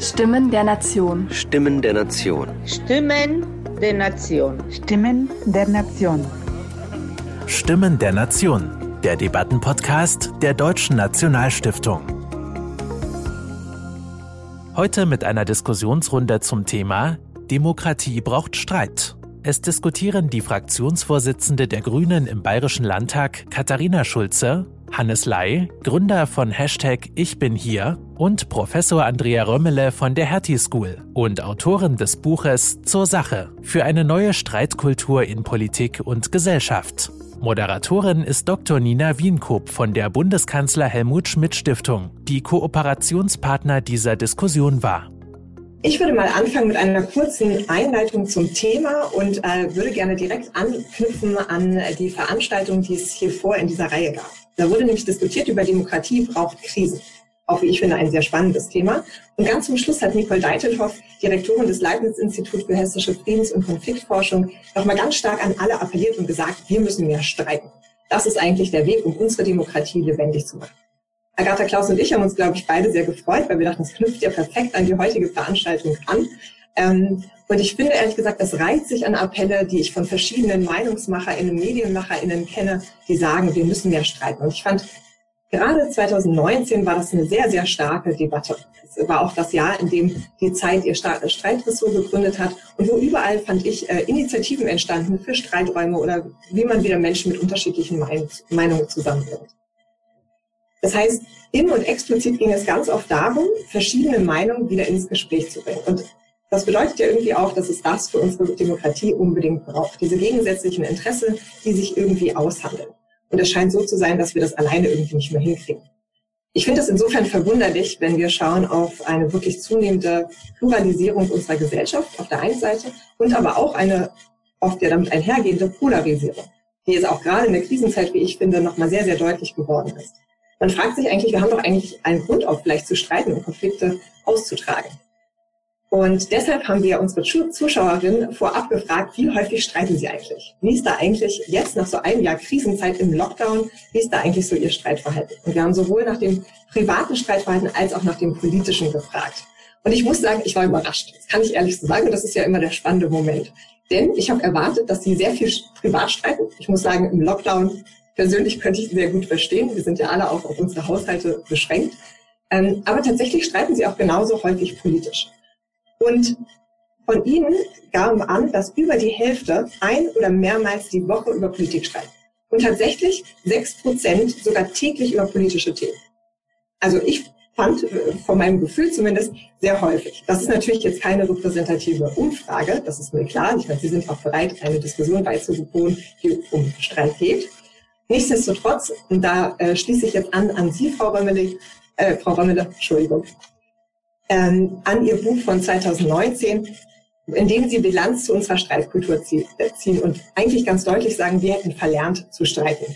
Stimmen der Nation. Stimmen der Nation. Stimmen der Nation. Stimmen der Nation. Stimmen der Nation. Der Debattenpodcast der Deutschen Nationalstiftung. Heute mit einer Diskussionsrunde zum Thema Demokratie braucht Streit. Es diskutieren die Fraktionsvorsitzende der Grünen im Bayerischen Landtag Katharina Schulze Hannes Lai, Gründer von Hashtag Ich bin hier und Professor Andrea Römmele von der Hertie School und Autorin des Buches Zur Sache für eine neue Streitkultur in Politik und Gesellschaft. Moderatorin ist Dr. Nina Wienkop von der Bundeskanzler Helmut Schmidt Stiftung, die Kooperationspartner dieser Diskussion war. Ich würde mal anfangen mit einer kurzen Einleitung zum Thema und äh, würde gerne direkt anknüpfen an die Veranstaltung, die es hier vor in dieser Reihe gab. Da wurde nämlich diskutiert über Demokratie braucht Krisen. Auch wie ich finde, ein sehr spannendes Thema. Und ganz zum Schluss hat Nicole Deitelhoff, Direktorin des Leibniz-Instituts für hessische Friedens- und Konfliktforschung, nochmal ganz stark an alle appelliert und gesagt, wir müssen mehr streiten. Das ist eigentlich der Weg, um unsere Demokratie lebendig zu machen. Agatha Klaus und ich haben uns, glaube ich, beide sehr gefreut, weil wir dachten, es knüpft ja perfekt an die heutige Veranstaltung an. Ähm, und ich finde ehrlich gesagt, das reiht sich an Appelle, die ich von verschiedenen MeinungsmacherInnen, MedienmacherInnen kenne, die sagen, wir müssen mehr streiten. Und ich fand, gerade 2019 war das eine sehr, sehr starke Debatte. Es war auch das Jahr, in dem die Zeit ihr Streitressort gegründet hat und wo überall, fand ich, äh, Initiativen entstanden für Streiträume oder wie man wieder Menschen mit unterschiedlichen Meinungen zusammenbringt. Das heißt, in und explizit ging es ganz oft darum, verschiedene Meinungen wieder ins Gespräch zu bringen. Und das bedeutet ja irgendwie auch, dass es das für unsere Demokratie unbedingt braucht. Diese gegensätzlichen Interessen, die sich irgendwie aushandeln. Und es scheint so zu sein, dass wir das alleine irgendwie nicht mehr hinkriegen. Ich finde es insofern verwunderlich, wenn wir schauen auf eine wirklich zunehmende Pluralisierung unserer Gesellschaft auf der einen Seite und aber auch eine oft ja damit einhergehende Polarisierung, die jetzt auch gerade in der Krisenzeit, wie ich finde, nochmal sehr, sehr deutlich geworden ist. Man fragt sich eigentlich, wir haben doch eigentlich einen Grund auch vielleicht zu streiten und Konflikte auszutragen. Und deshalb haben wir unsere Zuschauerinnen vorab gefragt, wie häufig streiten sie eigentlich? Wie ist da eigentlich jetzt nach so einem Jahr Krisenzeit im Lockdown, wie ist da eigentlich so ihr Streitverhalten? Und wir haben sowohl nach dem privaten Streitverhalten als auch nach dem politischen gefragt. Und ich muss sagen, ich war überrascht. Das kann ich ehrlich so sagen. Und das ist ja immer der spannende Moment. Denn ich habe erwartet, dass sie sehr viel privat streiten. Ich muss sagen, im Lockdown persönlich könnte ich sehr gut verstehen. Wir sind ja alle auch auf unsere Haushalte beschränkt. Ähm, aber tatsächlich streiten sie auch genauso häufig politisch. Und von ihnen gaben an, dass über die Hälfte ein oder mehrmals die Woche über Politik streiten. Und tatsächlich sechs Prozent sogar täglich über politische Themen. Also ich fand äh, von meinem Gefühl zumindest sehr häufig. Das ist natürlich jetzt keine repräsentative Umfrage, das ist mir klar. Ich meine, Sie sind auch bereit, eine Diskussion beizubewohnen, die um Streit geht. Nichtsdestotrotz, und da äh, schließe ich jetzt an an Sie, Frau Römmele, äh, Frau Römmele, Entschuldigung, ähm, an ihr Buch von 2019, in dem sie Bilanz zu unserer Streitkultur äh, ziehen und eigentlich ganz deutlich sagen, wir hätten verlernt zu streiten.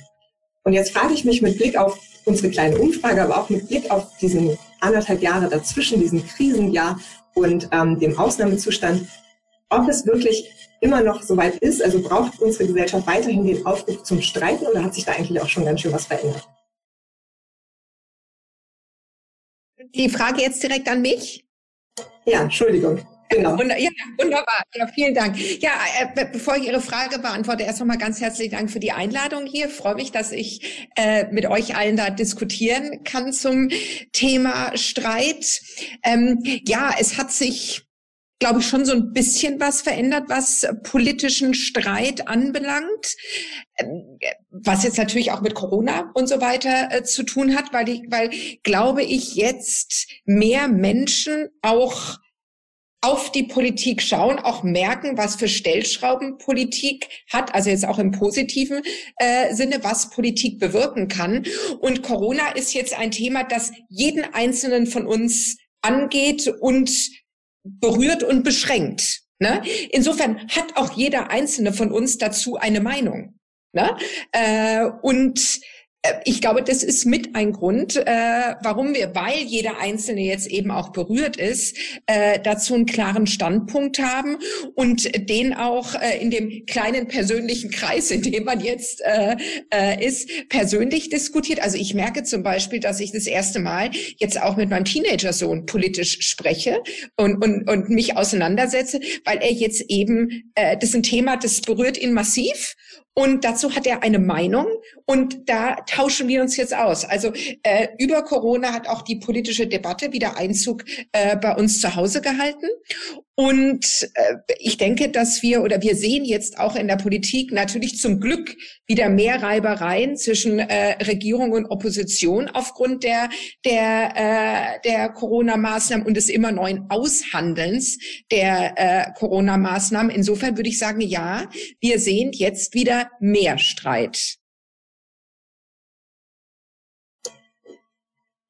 Und jetzt frage ich mich mit Blick auf unsere kleine Umfrage, aber auch mit Blick auf diesen anderthalb Jahre dazwischen, diesen Krisenjahr und ähm, dem Ausnahmezustand, ob es wirklich immer noch so weit ist, also braucht unsere Gesellschaft weiterhin den Aufruf zum Streiten oder hat sich da eigentlich auch schon ganz schön was verändert? Die Frage jetzt direkt an mich? Ja, Entschuldigung. Genau. Ja, wunderbar. Ja, vielen Dank. Ja, äh, bevor ich Ihre Frage beantworte, erst nochmal ganz herzlichen Dank für die Einladung hier. Ich freue mich, dass ich äh, mit euch allen da diskutieren kann zum Thema Streit. Ähm, ja, es hat sich glaube ich, schon so ein bisschen was verändert, was politischen Streit anbelangt, ähm, was jetzt natürlich auch mit Corona und so weiter äh, zu tun hat, weil ich, weil glaube ich jetzt mehr Menschen auch auf die Politik schauen, auch merken, was für Stellschrauben Politik hat, also jetzt auch im positiven äh, Sinne, was Politik bewirken kann. Und Corona ist jetzt ein Thema, das jeden Einzelnen von uns angeht und berührt und beschränkt. Ne? Insofern hat auch jeder einzelne von uns dazu eine Meinung. Ne? Äh, und ich glaube, das ist mit ein Grund, äh, warum wir, weil jeder Einzelne jetzt eben auch berührt ist, äh, dazu einen klaren Standpunkt haben und den auch äh, in dem kleinen persönlichen Kreis, in dem man jetzt äh, äh, ist, persönlich diskutiert. Also ich merke zum Beispiel, dass ich das erste Mal jetzt auch mit meinem Teenager-Sohn politisch spreche und, und, und mich auseinandersetze, weil er jetzt eben, äh, das ist ein Thema, das berührt ihn massiv und dazu hat er eine Meinung und da tauschen wir uns jetzt aus. Also äh, über Corona hat auch die politische Debatte wieder Einzug äh, bei uns zu Hause gehalten. Und äh, ich denke, dass wir oder wir sehen jetzt auch in der Politik natürlich zum Glück wieder mehr Reibereien zwischen äh, Regierung und Opposition aufgrund der der äh, der Corona-Maßnahmen und des immer neuen Aushandelns der äh, Corona-Maßnahmen. Insofern würde ich sagen, ja, wir sehen jetzt wieder mehr Streit.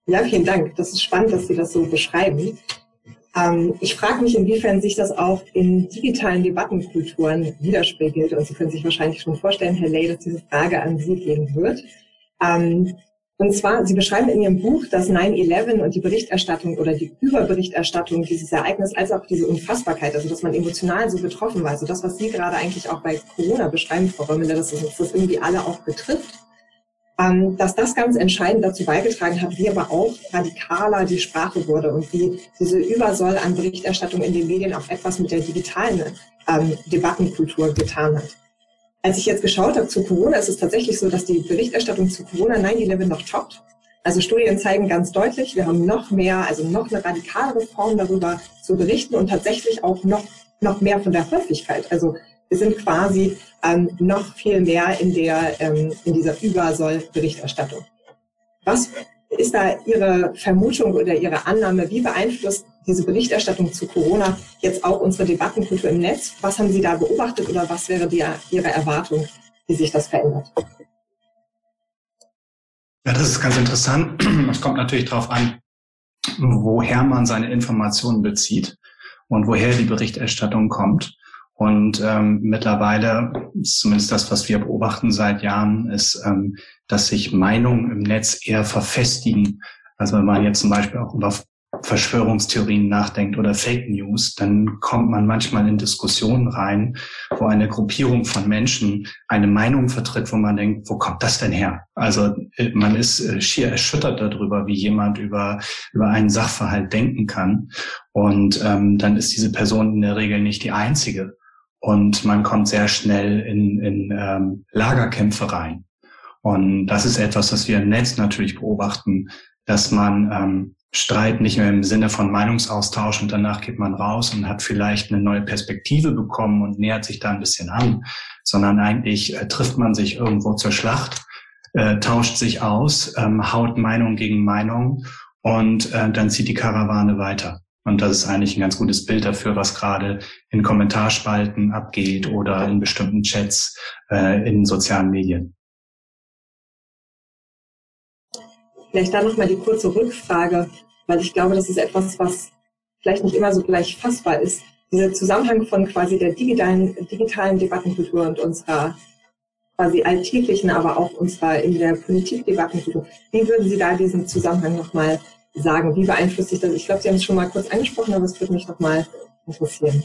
Ja, vielen Dank. Das ist spannend, dass Sie das so beschreiben. Ähm, ich frage mich, inwiefern sich das auch in digitalen Debattenkulturen widerspiegelt. Und Sie können sich wahrscheinlich schon vorstellen, Herr Ley, dass diese Frage an Sie gehen wird. Ähm, und zwar, Sie beschreiben in Ihrem Buch, dass 9-11 und die Berichterstattung oder die Überberichterstattung dieses Ereignisses, als auch diese Unfassbarkeit, also dass man emotional so betroffen war, also das, was Sie gerade eigentlich auch bei Corona beschreiben, Frau Römmler, dass das irgendwie alle auch betrifft, ähm, dass das ganz entscheidend dazu beigetragen hat, wie aber auch radikaler die Sprache wurde und wie diese Übersoll an Berichterstattung in den Medien auch etwas mit der digitalen ähm, Debattenkultur getan hat. Als ich jetzt geschaut habe zu Corona, ist es tatsächlich so, dass die Berichterstattung zu Corona 9-11 noch toppt. Also Studien zeigen ganz deutlich, wir haben noch mehr, also noch eine radikalere Form darüber zu berichten und tatsächlich auch noch, noch mehr von der Häufigkeit. Also wir sind quasi ähm, noch viel mehr in, der, ähm, in dieser Übersoll-Berichterstattung. Was ist da Ihre Vermutung oder Ihre Annahme? Wie beeinflusst diese Berichterstattung zu Corona jetzt auch unsere Debattenkultur im Netz? Was haben Sie da beobachtet oder was wäre die, Ihre Erwartung, wie sich das verändert? Ja, das ist ganz interessant. Es kommt natürlich darauf an, woher man seine Informationen bezieht und woher die Berichterstattung kommt. Und ähm, mittlerweile, zumindest das, was wir beobachten seit Jahren, ist, ähm, dass sich Meinungen im Netz eher verfestigen. Also wenn man jetzt zum Beispiel auch über Verschwörungstheorien nachdenkt oder Fake News, dann kommt man manchmal in Diskussionen rein, wo eine Gruppierung von Menschen eine Meinung vertritt, wo man denkt, wo kommt das denn her? Also äh, man ist äh, schier erschüttert darüber, wie jemand über, über einen Sachverhalt denken kann. Und ähm, dann ist diese Person in der Regel nicht die einzige und man kommt sehr schnell in, in ähm, Lagerkämpfe rein. Und das ist etwas, was wir im Netz natürlich beobachten, dass man ähm, Streit nicht mehr im Sinne von Meinungsaustausch und danach geht man raus und hat vielleicht eine neue Perspektive bekommen und nähert sich da ein bisschen an, sondern eigentlich äh, trifft man sich irgendwo zur Schlacht, äh, tauscht sich aus, ähm, haut Meinung gegen Meinung und äh, dann zieht die Karawane weiter. Und das ist eigentlich ein ganz gutes Bild dafür, was gerade in Kommentarspalten abgeht oder in bestimmten Chats äh, in sozialen Medien. Vielleicht da nochmal die kurze Rückfrage, weil ich glaube, das ist etwas, was vielleicht nicht immer so gleich fassbar ist. Dieser Zusammenhang von quasi der digitalen, digitalen Debattenkultur und unserer quasi alltäglichen, aber auch unserer in der Politik Debattenkultur. Wie würden Sie da diesen Zusammenhang nochmal sagen? Wie beeinflusst sich das? Ich glaube, Sie haben es schon mal kurz angesprochen, aber es würde mich noch mal interessieren.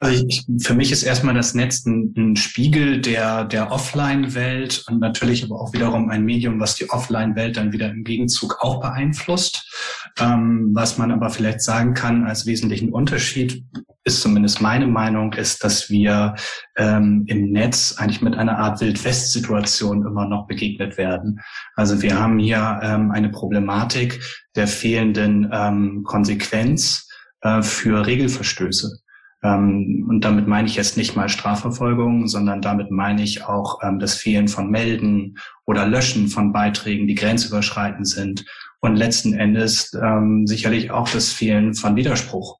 Also ich, für mich ist erstmal das Netz ein, ein Spiegel der, der Offline-Welt und natürlich aber auch wiederum ein Medium, was die Offline-Welt dann wieder im Gegenzug auch beeinflusst. Ähm, was man aber vielleicht sagen kann als wesentlichen Unterschied, ist zumindest meine Meinung, ist, dass wir ähm, im Netz eigentlich mit einer Art Wildwest-Situation immer noch begegnet werden. Also wir haben hier ähm, eine Problematik der fehlenden ähm, Konsequenz äh, für Regelverstöße. Ähm, und damit meine ich jetzt nicht mal Strafverfolgung, sondern damit meine ich auch ähm, das Fehlen von Melden oder Löschen von Beiträgen, die grenzüberschreitend sind. Und letzten Endes ähm, sicherlich auch das Fehlen von Widerspruch.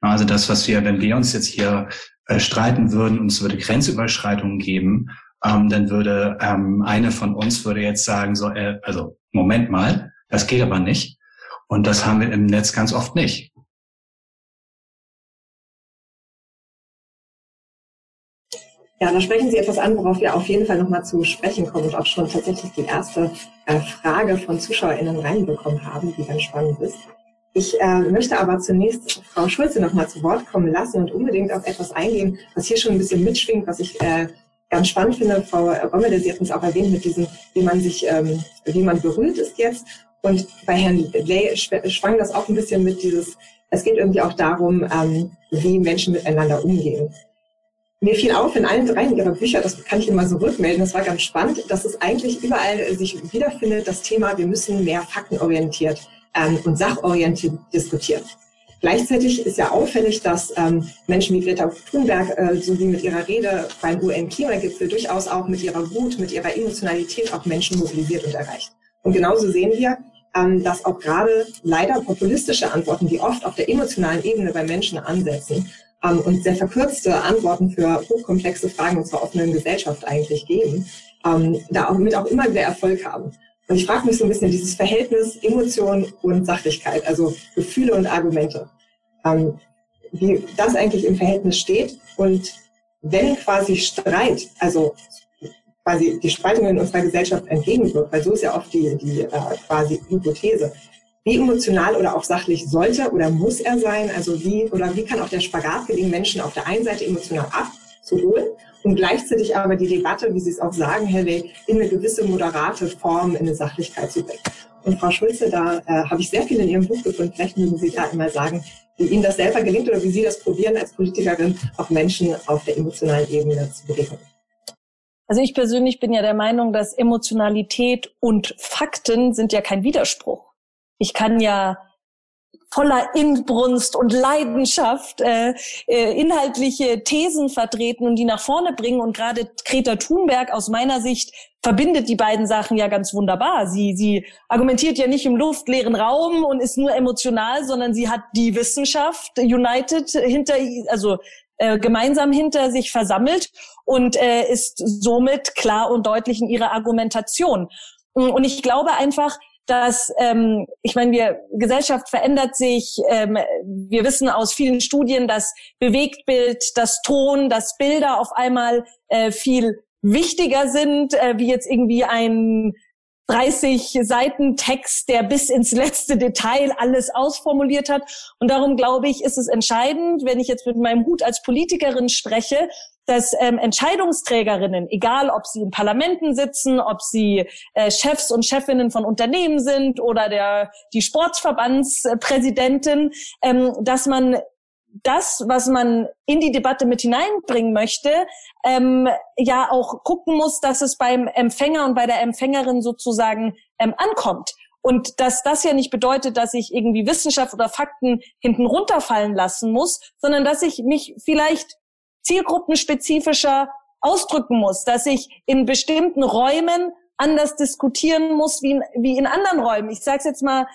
Also das, was wir, wenn wir uns jetzt hier äh, streiten würden und es würde Grenzüberschreitungen geben, ähm, dann würde ähm, eine von uns würde jetzt sagen, so, äh, also Moment mal, das geht aber nicht. Und das haben wir im Netz ganz oft nicht. Ja, da sprechen Sie etwas an, worauf wir auf jeden Fall nochmal zu sprechen kommen und auch schon tatsächlich die erste äh, Frage von ZuschauerInnen reinbekommen haben, die ganz spannend ist. Ich äh, möchte aber zunächst Frau Schulze nochmal zu Wort kommen lassen und unbedingt auf etwas eingehen, was hier schon ein bisschen mitschwingt, was ich äh, ganz spannend finde. Frau Rommel, Sie hatten es auch erwähnt mit diesem, wie man sich, ähm, wie man berührt ist jetzt. Und bei Herrn Lay schwang das auch ein bisschen mit dieses, es geht irgendwie auch darum, ähm, wie Menschen miteinander umgehen. Mir fiel auf in allen dreien ihrer Bücher, das kann ich immer so rückmelden, das war ganz spannend, dass es eigentlich überall sich wiederfindet, das Thema, wir müssen mehr faktenorientiert ähm, und sachorientiert diskutieren. Gleichzeitig ist ja auffällig, dass ähm, Menschen wie Greta Thunberg, äh, so wie mit ihrer Rede beim UN-Klimagipfel, durchaus auch mit ihrer Wut, mit ihrer Emotionalität auch Menschen mobilisiert und erreicht. Und genauso sehen wir, ähm, dass auch gerade leider populistische Antworten, die oft auf der emotionalen Ebene bei Menschen ansetzen, ähm, und sehr verkürzte Antworten für hochkomplexe Fragen unserer offenen Gesellschaft eigentlich geben, ähm, da auch mit auch immer wieder Erfolg haben. Und ich frage mich so ein bisschen dieses Verhältnis Emotion und Sachlichkeit, also Gefühle und Argumente, ähm, wie das eigentlich im Verhältnis steht und wenn quasi Streit, also quasi die Spaltung in unserer Gesellschaft entgegenwirkt, weil so ist ja oft die, die äh, quasi Hypothese, wie emotional oder auch sachlich sollte oder muss er sein? Also wie oder wie kann auch der Spagat gelingen, Menschen auf der einen Seite emotional abzuholen und gleichzeitig aber die Debatte, wie Sie es auch sagen, Herr Ley, in eine gewisse moderate Form, in eine Sachlichkeit zu bringen. Und Frau Schulze, da äh, habe ich sehr viel in Ihrem Buch gefunden. Vielleicht mögen Sie da einmal sagen, wie Ihnen das selber gelingt oder wie Sie das probieren als Politikerin, auch Menschen auf der emotionalen Ebene zu bewegen. Also ich persönlich bin ja der Meinung, dass Emotionalität und Fakten sind ja kein Widerspruch. Ich kann ja voller Inbrunst und Leidenschaft äh, äh, inhaltliche Thesen vertreten und die nach vorne bringen. Und gerade Greta Thunberg aus meiner Sicht verbindet die beiden Sachen ja ganz wunderbar. Sie, sie argumentiert ja nicht im luftleeren Raum und ist nur emotional, sondern sie hat die Wissenschaft united hinter, also äh, gemeinsam hinter sich versammelt und äh, ist somit klar und deutlich in ihrer Argumentation. Und ich glaube einfach, dass ähm, ich meine, wir Gesellschaft verändert sich. Ähm, wir wissen aus vielen Studien, dass Bewegtbild, das Ton, das Bilder auf einmal äh, viel wichtiger sind, äh, wie jetzt irgendwie ein 30 Seiten Text, der bis ins letzte Detail alles ausformuliert hat. Und darum glaube ich, ist es entscheidend, wenn ich jetzt mit meinem Hut als Politikerin spreche, dass ähm, Entscheidungsträgerinnen, egal ob sie in Parlamenten sitzen, ob sie äh, Chefs und Chefinnen von Unternehmen sind oder der die Sportverbandspräsidentin, ähm, dass man das, was man in die Debatte mit hineinbringen möchte, ähm, ja auch gucken muss, dass es beim Empfänger und bei der Empfängerin sozusagen ähm, ankommt. Und dass das ja nicht bedeutet, dass ich irgendwie Wissenschaft oder Fakten hinten runterfallen lassen muss, sondern dass ich mich vielleicht zielgruppenspezifischer ausdrücken muss, dass ich in bestimmten Räumen anders diskutieren muss wie in, wie in anderen Räumen. Ich sage es jetzt mal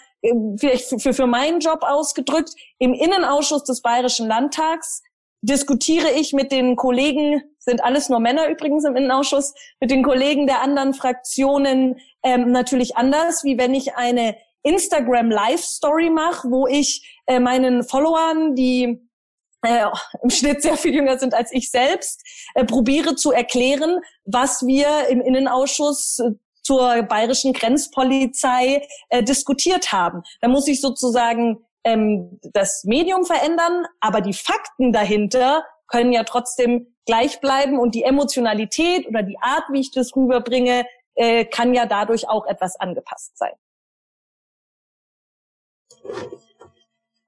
vielleicht für, für meinen Job ausgedrückt. Im Innenausschuss des Bayerischen Landtags diskutiere ich mit den Kollegen, sind alles nur Männer übrigens im Innenausschuss, mit den Kollegen der anderen Fraktionen ähm, natürlich anders, wie wenn ich eine Instagram Live Story mache, wo ich äh, meinen Followern, die äh, im Schnitt sehr viel jünger sind als ich selbst, äh, probiere zu erklären, was wir im Innenausschuss äh, zur bayerischen Grenzpolizei äh, diskutiert haben. Da muss ich sozusagen ähm, das Medium verändern, aber die Fakten dahinter können ja trotzdem gleich bleiben und die Emotionalität oder die Art, wie ich das rüberbringe, äh, kann ja dadurch auch etwas angepasst sein.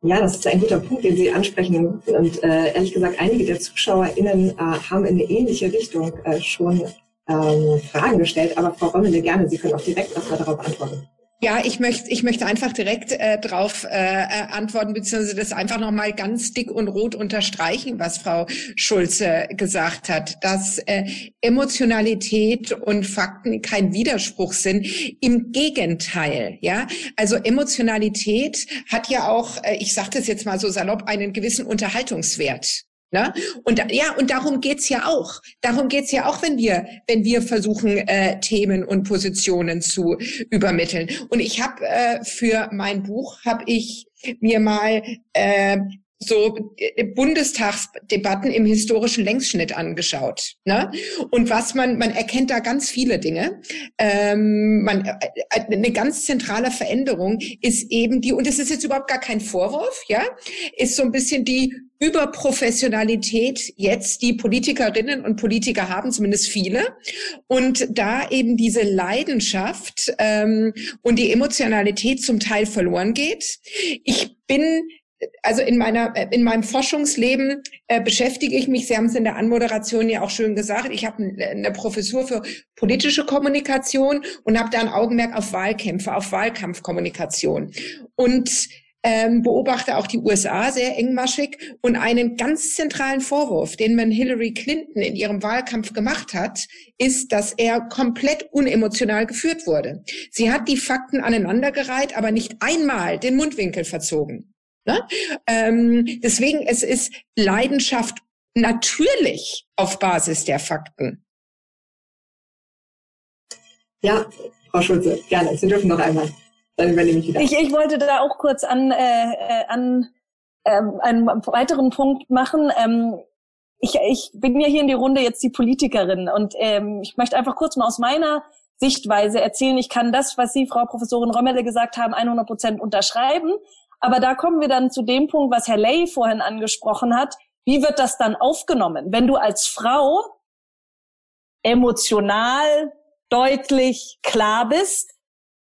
Ja, das ist ein guter Punkt, den Sie ansprechen. Und äh, ehrlich gesagt, einige der ZuschauerInnen äh, haben in eine ähnliche Richtung äh, schon ähm, Fragen gestellt. Aber Frau Rommele, gerne, Sie können auch direkt erstmal darauf antworten. Ja, ich möchte, ich möchte einfach direkt äh, darauf äh, äh, antworten, beziehungsweise das einfach nochmal ganz dick und rot unterstreichen, was Frau Schulze gesagt hat, dass äh, Emotionalität und Fakten kein Widerspruch sind. Im Gegenteil, ja. Also Emotionalität hat ja auch, äh, ich sage das jetzt mal so salopp, einen gewissen Unterhaltungswert. Ne? Und ja, und darum geht's ja auch. Darum geht's ja auch, wenn wir, wenn wir versuchen, äh, Themen und Positionen zu übermitteln. Und ich habe äh, für mein Buch habe ich mir mal äh, so äh, Bundestagsdebatten im historischen Längsschnitt angeschaut. Ne? Und was man, man erkennt da ganz viele Dinge. Ähm, man, äh, äh, eine ganz zentrale Veränderung ist eben die, und es ist jetzt überhaupt gar kein Vorwurf, ja, ist so ein bisschen die Überprofessionalität jetzt die Politikerinnen und Politiker haben, zumindest viele. Und da eben diese Leidenschaft ähm, und die Emotionalität zum Teil verloren geht. Ich bin also in meiner in meinem Forschungsleben äh, beschäftige ich mich, Sie haben es in der Anmoderation ja auch schön gesagt, ich habe eine Professur für politische Kommunikation und habe da ein Augenmerk auf Wahlkämpfe, auf Wahlkampfkommunikation. Und ähm, beobachte auch die USA sehr engmaschig und einen ganz zentralen Vorwurf, den man Hillary Clinton in ihrem Wahlkampf gemacht hat, ist, dass er komplett unemotional geführt wurde. Sie hat die Fakten aneinandergereiht, aber nicht einmal den Mundwinkel verzogen. Ne? Ähm, deswegen, es ist Leidenschaft natürlich auf Basis der Fakten. Ja, Frau Schulze, gerne. Sie dürfen noch einmal. Dann übernehme ich wieder. Ich, ich wollte da auch kurz an, äh, äh, an ähm, einen weiteren Punkt machen. Ähm, ich, ich bin ja hier in die Runde jetzt die Politikerin und ähm, ich möchte einfach kurz mal aus meiner Sichtweise erzählen. Ich kann das, was Sie, Frau Professorin Rommelle, gesagt haben, 100 Prozent unterschreiben. Aber da kommen wir dann zu dem Punkt, was Herr Ley vorhin angesprochen hat. Wie wird das dann aufgenommen? Wenn du als Frau emotional, deutlich, klar bist,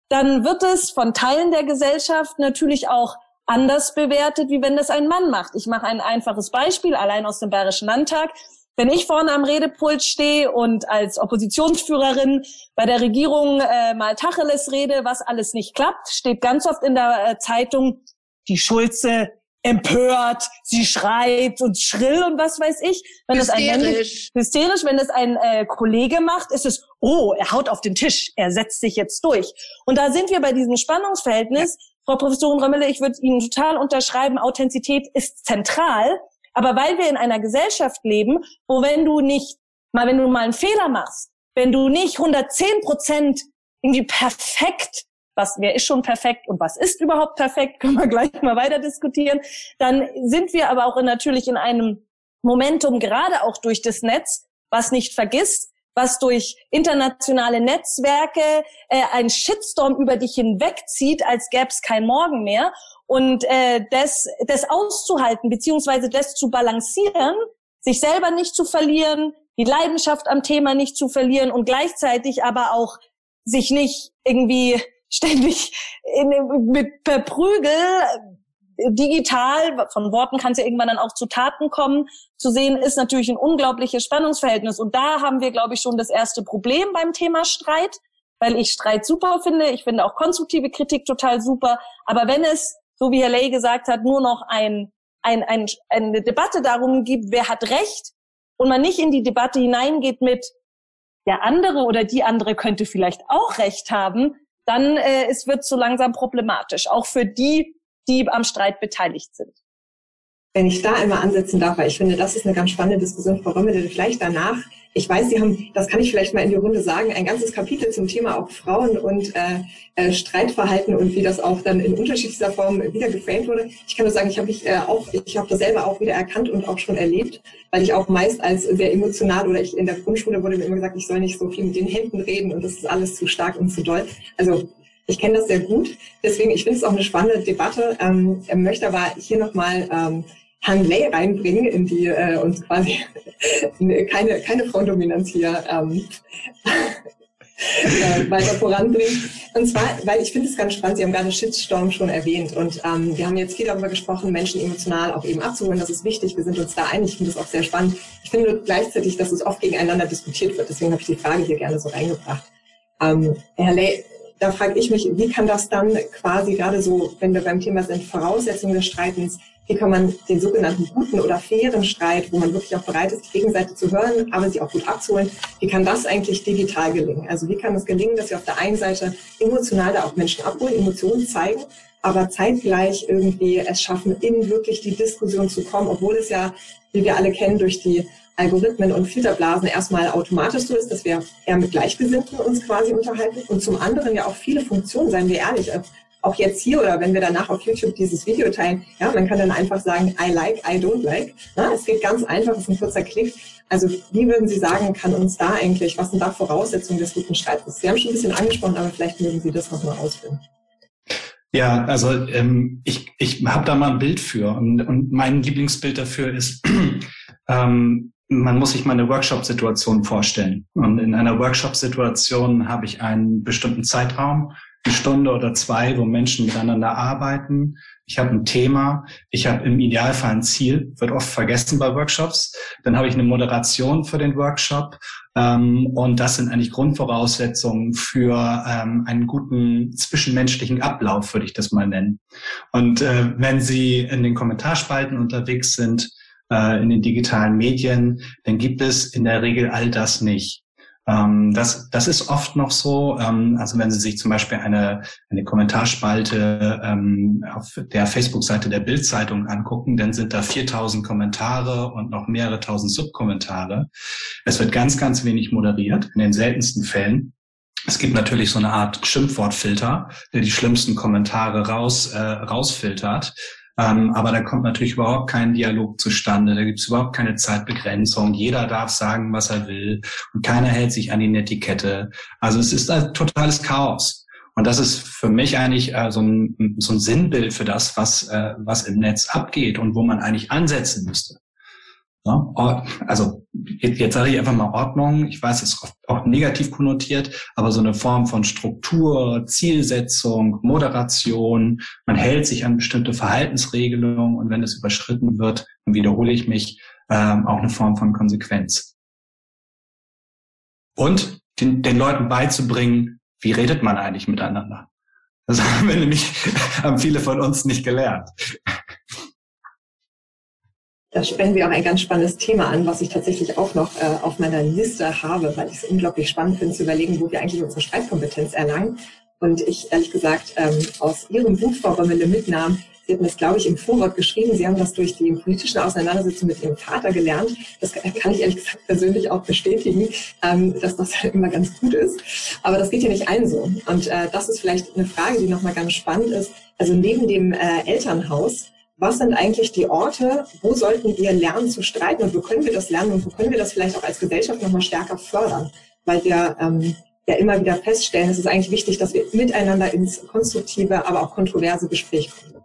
dann wird es von Teilen der Gesellschaft natürlich auch anders bewertet, wie wenn das ein Mann macht. Ich mache ein einfaches Beispiel, allein aus dem Bayerischen Landtag. Wenn ich vorne am Redepult stehe und als Oppositionsführerin bei der Regierung äh, mal Tacheles rede, was alles nicht klappt, steht ganz oft in der äh, Zeitung, die Schulze empört, sie schreit und schrill und was weiß ich. Wenn hysterisch. Das ein hysterisch, wenn es ein äh, Kollege macht, ist es, oh, er haut auf den Tisch, er setzt sich jetzt durch. Und da sind wir bei diesem Spannungsverhältnis. Ja. Frau Professorin Römmele, ich würde Ihnen total unterschreiben, Authentizität ist zentral. Aber weil wir in einer Gesellschaft leben, wo wenn du nicht, mal wenn du mal einen Fehler machst, wenn du nicht 110 Prozent irgendwie perfekt was, wer ist schon perfekt und was ist überhaupt perfekt, können wir gleich mal weiter diskutieren. Dann sind wir aber auch natürlich in einem Momentum, gerade auch durch das Netz, was nicht vergisst, was durch internationale Netzwerke äh, ein Shitstorm über dich hinwegzieht, als gäbe es kein Morgen mehr. Und äh, das, das auszuhalten, beziehungsweise das zu balancieren, sich selber nicht zu verlieren, die Leidenschaft am Thema nicht zu verlieren und gleichzeitig aber auch sich nicht irgendwie ständig in, mit per Prügel digital, von Worten kann es ja irgendwann dann auch zu Taten kommen, zu sehen, ist natürlich ein unglaubliches Spannungsverhältnis. Und da haben wir, glaube ich, schon das erste Problem beim Thema Streit, weil ich Streit super finde. Ich finde auch konstruktive Kritik total super. Aber wenn es, so wie Herr Ley gesagt hat, nur noch ein, ein, ein, eine Debatte darum gibt, wer hat Recht, und man nicht in die Debatte hineingeht mit, der andere oder die andere könnte vielleicht auch Recht haben, dann äh, es wird so langsam problematisch, auch für die, die am Streit beteiligt sind. Wenn ich da einmal ansetzen darf, weil ich finde, das ist eine ganz spannende Diskussion, Frau Römmel, vielleicht danach. Ich weiß, Sie haben, das kann ich vielleicht mal in die Runde sagen, ein ganzes Kapitel zum Thema auch Frauen und äh, äh, Streitverhalten und wie das auch dann in unterschiedlicher Form wieder geframed wurde. Ich kann nur sagen, ich habe mich äh, auch, ich habe das selber auch wieder erkannt und auch schon erlebt, weil ich auch meist als sehr emotional oder ich in der Grundschule wurde mir immer gesagt, ich soll nicht so viel mit den Händen reden und das ist alles zu stark und zu doll. Also ich kenne das sehr gut. Deswegen, ich finde es auch eine spannende Debatte. Ähm, möchte aber hier nochmal ähm, Lay reinbringen in die äh, und quasi keine, keine Frauendominanz hier ähm, äh, weiter voranbringen. Und zwar, weil ich finde es ganz spannend, Sie haben gerade Shitstorm schon erwähnt und ähm, wir haben jetzt viel darüber gesprochen, Menschen emotional auch eben abzuholen. Das ist wichtig, wir sind uns da einig, ich finde das auch sehr spannend. Ich finde gleichzeitig, dass es oft gegeneinander diskutiert wird, deswegen habe ich die Frage hier gerne so reingebracht. Ähm, Herr Lay, da frage ich mich, wie kann das dann quasi gerade so, wenn wir beim Thema sind, Voraussetzungen des Streitens, wie kann man den sogenannten guten oder fairen Streit, wo man wirklich auch bereit ist, die Gegenseite zu hören, aber sie auch gut abzuholen, wie kann das eigentlich digital gelingen? Also wie kann es gelingen, dass wir auf der einen Seite emotional da auch Menschen abholen, Emotionen zeigen, aber zeitgleich irgendwie es schaffen, in wirklich die Diskussion zu kommen, obwohl es ja, wie wir alle kennen, durch die Algorithmen und Filterblasen erstmal automatisch so ist, dass wir eher mit Gleichgesinnten uns quasi unterhalten und zum anderen ja auch viele Funktionen, seien wir ehrlich, auch jetzt hier oder wenn wir danach auf YouTube dieses Video teilen, ja, man kann dann einfach sagen, I like, I don't like. Ja, es geht ganz einfach, es ist ein kurzer Klick. Also wie würden Sie sagen, kann uns da eigentlich, was sind da Voraussetzungen des guten Streites? Sie haben schon ein bisschen angesprochen, aber vielleicht mögen Sie das nochmal ausführen. Ja, also ähm, ich, ich habe da mal ein Bild für und, und mein Lieblingsbild dafür ist, ähm, man muss sich mal eine Workshop-Situation vorstellen. Und in einer Workshop-Situation habe ich einen bestimmten Zeitraum, eine Stunde oder zwei, wo Menschen miteinander arbeiten. Ich habe ein Thema, ich habe im Idealfall ein Ziel, wird oft vergessen bei Workshops. Dann habe ich eine Moderation für den Workshop ähm, und das sind eigentlich Grundvoraussetzungen für ähm, einen guten zwischenmenschlichen Ablauf, würde ich das mal nennen. Und äh, wenn Sie in den Kommentarspalten unterwegs sind, äh, in den digitalen Medien, dann gibt es in der Regel all das nicht. Ähm, das, das ist oft noch so. Ähm, also wenn Sie sich zum Beispiel eine, eine Kommentarspalte ähm, auf der Facebook-Seite der Bild-Zeitung angucken, dann sind da 4000 Kommentare und noch mehrere tausend Subkommentare. Es wird ganz, ganz wenig moderiert, in den seltensten Fällen. Es gibt natürlich so eine Art Schimpfwortfilter, der die schlimmsten Kommentare raus, äh, rausfiltert. Ähm, aber da kommt natürlich überhaupt kein Dialog zustande. Da gibt es überhaupt keine Zeitbegrenzung. Jeder darf sagen, was er will. Und keiner hält sich an die Netiquette. Also es ist ein totales Chaos. Und das ist für mich eigentlich äh, so, ein, so ein Sinnbild für das, was, äh, was im Netz abgeht und wo man eigentlich ansetzen müsste. Ja, also jetzt, jetzt sage ich einfach mal Ordnung. Ich weiß, es ist auch negativ konnotiert, aber so eine Form von Struktur, Zielsetzung, Moderation. Man hält sich an bestimmte Verhaltensregelungen und wenn es überschritten wird, dann wiederhole ich mich, ähm, auch eine Form von Konsequenz. Und den, den Leuten beizubringen, wie redet man eigentlich miteinander? Das haben wir nämlich, haben viele von uns nicht gelernt. Da sprechen wir auch ein ganz spannendes Thema an, was ich tatsächlich auch noch äh, auf meiner Liste habe, weil ich es unglaublich spannend finde zu überlegen, wo wir eigentlich unsere Streitkompetenz erlangen. Und ich ehrlich gesagt ähm, aus Ihrem Buch, Frau Rommele, mitnahm, Sie hatten das, glaube ich, im Vorwort geschrieben. Sie haben das durch die politischen Auseinandersetzungen mit Ihrem Vater gelernt. Das kann ich ehrlich gesagt persönlich auch bestätigen, ähm, dass das halt immer ganz gut ist. Aber das geht ja nicht allen so. Und äh, das ist vielleicht eine Frage, die nochmal ganz spannend ist. Also neben dem äh, Elternhaus was sind eigentlich die Orte, wo sollten wir lernen zu streiten und wo können wir das lernen und wo können wir das vielleicht auch als Gesellschaft nochmal stärker fördern? Weil wir ähm, ja immer wieder feststellen, es ist eigentlich wichtig, dass wir miteinander ins konstruktive, aber auch kontroverse Gespräch kommen.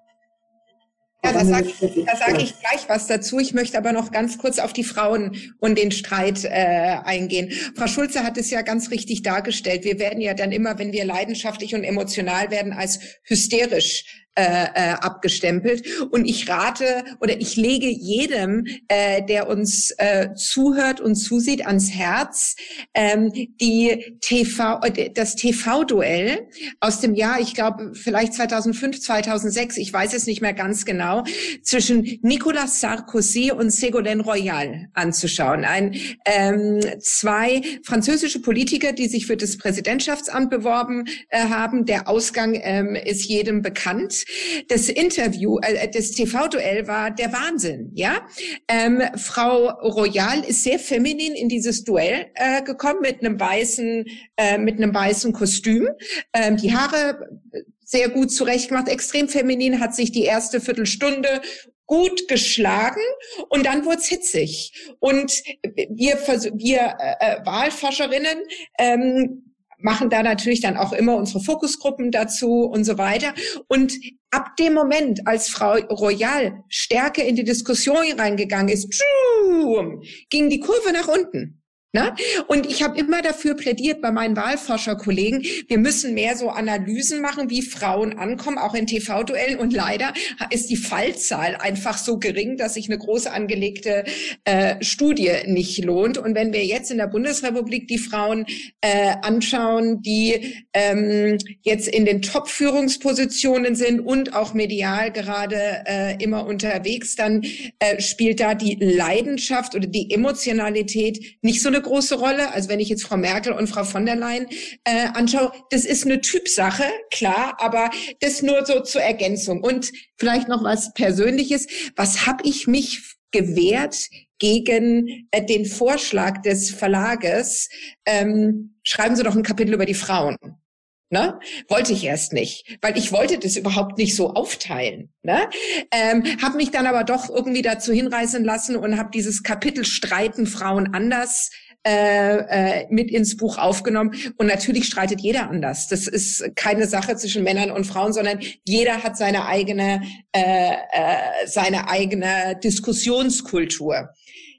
Ja, da sage da sag ich gleich was dazu. Ich möchte aber noch ganz kurz auf die Frauen und den Streit äh, eingehen. Frau Schulze hat es ja ganz richtig dargestellt. Wir werden ja dann immer, wenn wir leidenschaftlich und emotional werden, als hysterisch äh, äh, abgestempelt. Und ich rate oder ich lege jedem, äh, der uns äh, zuhört und zusieht, ans Herz, ähm, die TV, äh, das TV-Duell aus dem Jahr, ich glaube vielleicht 2005, 2006, ich weiß es nicht mehr ganz genau, zwischen Nicolas Sarkozy und Ségolène Royal anzuschauen. Ein ähm, zwei französische Politiker, die sich für das Präsidentschaftsamt beworben äh, haben. Der Ausgang ähm, ist jedem bekannt das Interview, äh, das TV-Duell war der Wahnsinn, ja. Ähm, Frau Royal ist sehr feminin in dieses Duell äh, gekommen mit einem weißen, äh, mit einem weißen Kostüm. Ähm, die Haare sehr gut zurechtgemacht, extrem feminin, hat sich die erste Viertelstunde gut geschlagen und dann wurde hitzig. Und wir, wir äh, äh, Wahlforscherinnen ähm, machen da natürlich dann auch immer unsere Fokusgruppen dazu und so weiter. Und ab dem Moment, als Frau Royal stärker in die Diskussion reingegangen ist, ging die Kurve nach unten. Ne? Und ich habe immer dafür plädiert bei meinen Wahlforscherkollegen, wir müssen mehr so Analysen machen, wie Frauen ankommen, auch in TV-Duellen. Und leider ist die Fallzahl einfach so gering, dass sich eine große angelegte äh, Studie nicht lohnt. Und wenn wir jetzt in der Bundesrepublik die Frauen äh, anschauen, die ähm, jetzt in den Top-Führungspositionen sind und auch medial gerade äh, immer unterwegs, dann äh, spielt da die Leidenschaft oder die Emotionalität nicht so eine große Rolle. Also wenn ich jetzt Frau Merkel und Frau von der Leyen äh, anschaue, das ist eine Typsache, klar, aber das nur so zur Ergänzung. Und vielleicht noch was Persönliches. Was habe ich mich gewehrt gegen äh, den Vorschlag des Verlages, ähm, schreiben Sie doch ein Kapitel über die Frauen. Ne? Wollte ich erst nicht, weil ich wollte das überhaupt nicht so aufteilen. Ne? Ähm, habe mich dann aber doch irgendwie dazu hinreißen lassen und habe dieses Kapitel Streiten Frauen anders äh, äh, mit ins Buch aufgenommen. Und natürlich streitet jeder anders. Das ist keine Sache zwischen Männern und Frauen, sondern jeder hat seine eigene, äh, äh, seine eigene Diskussionskultur.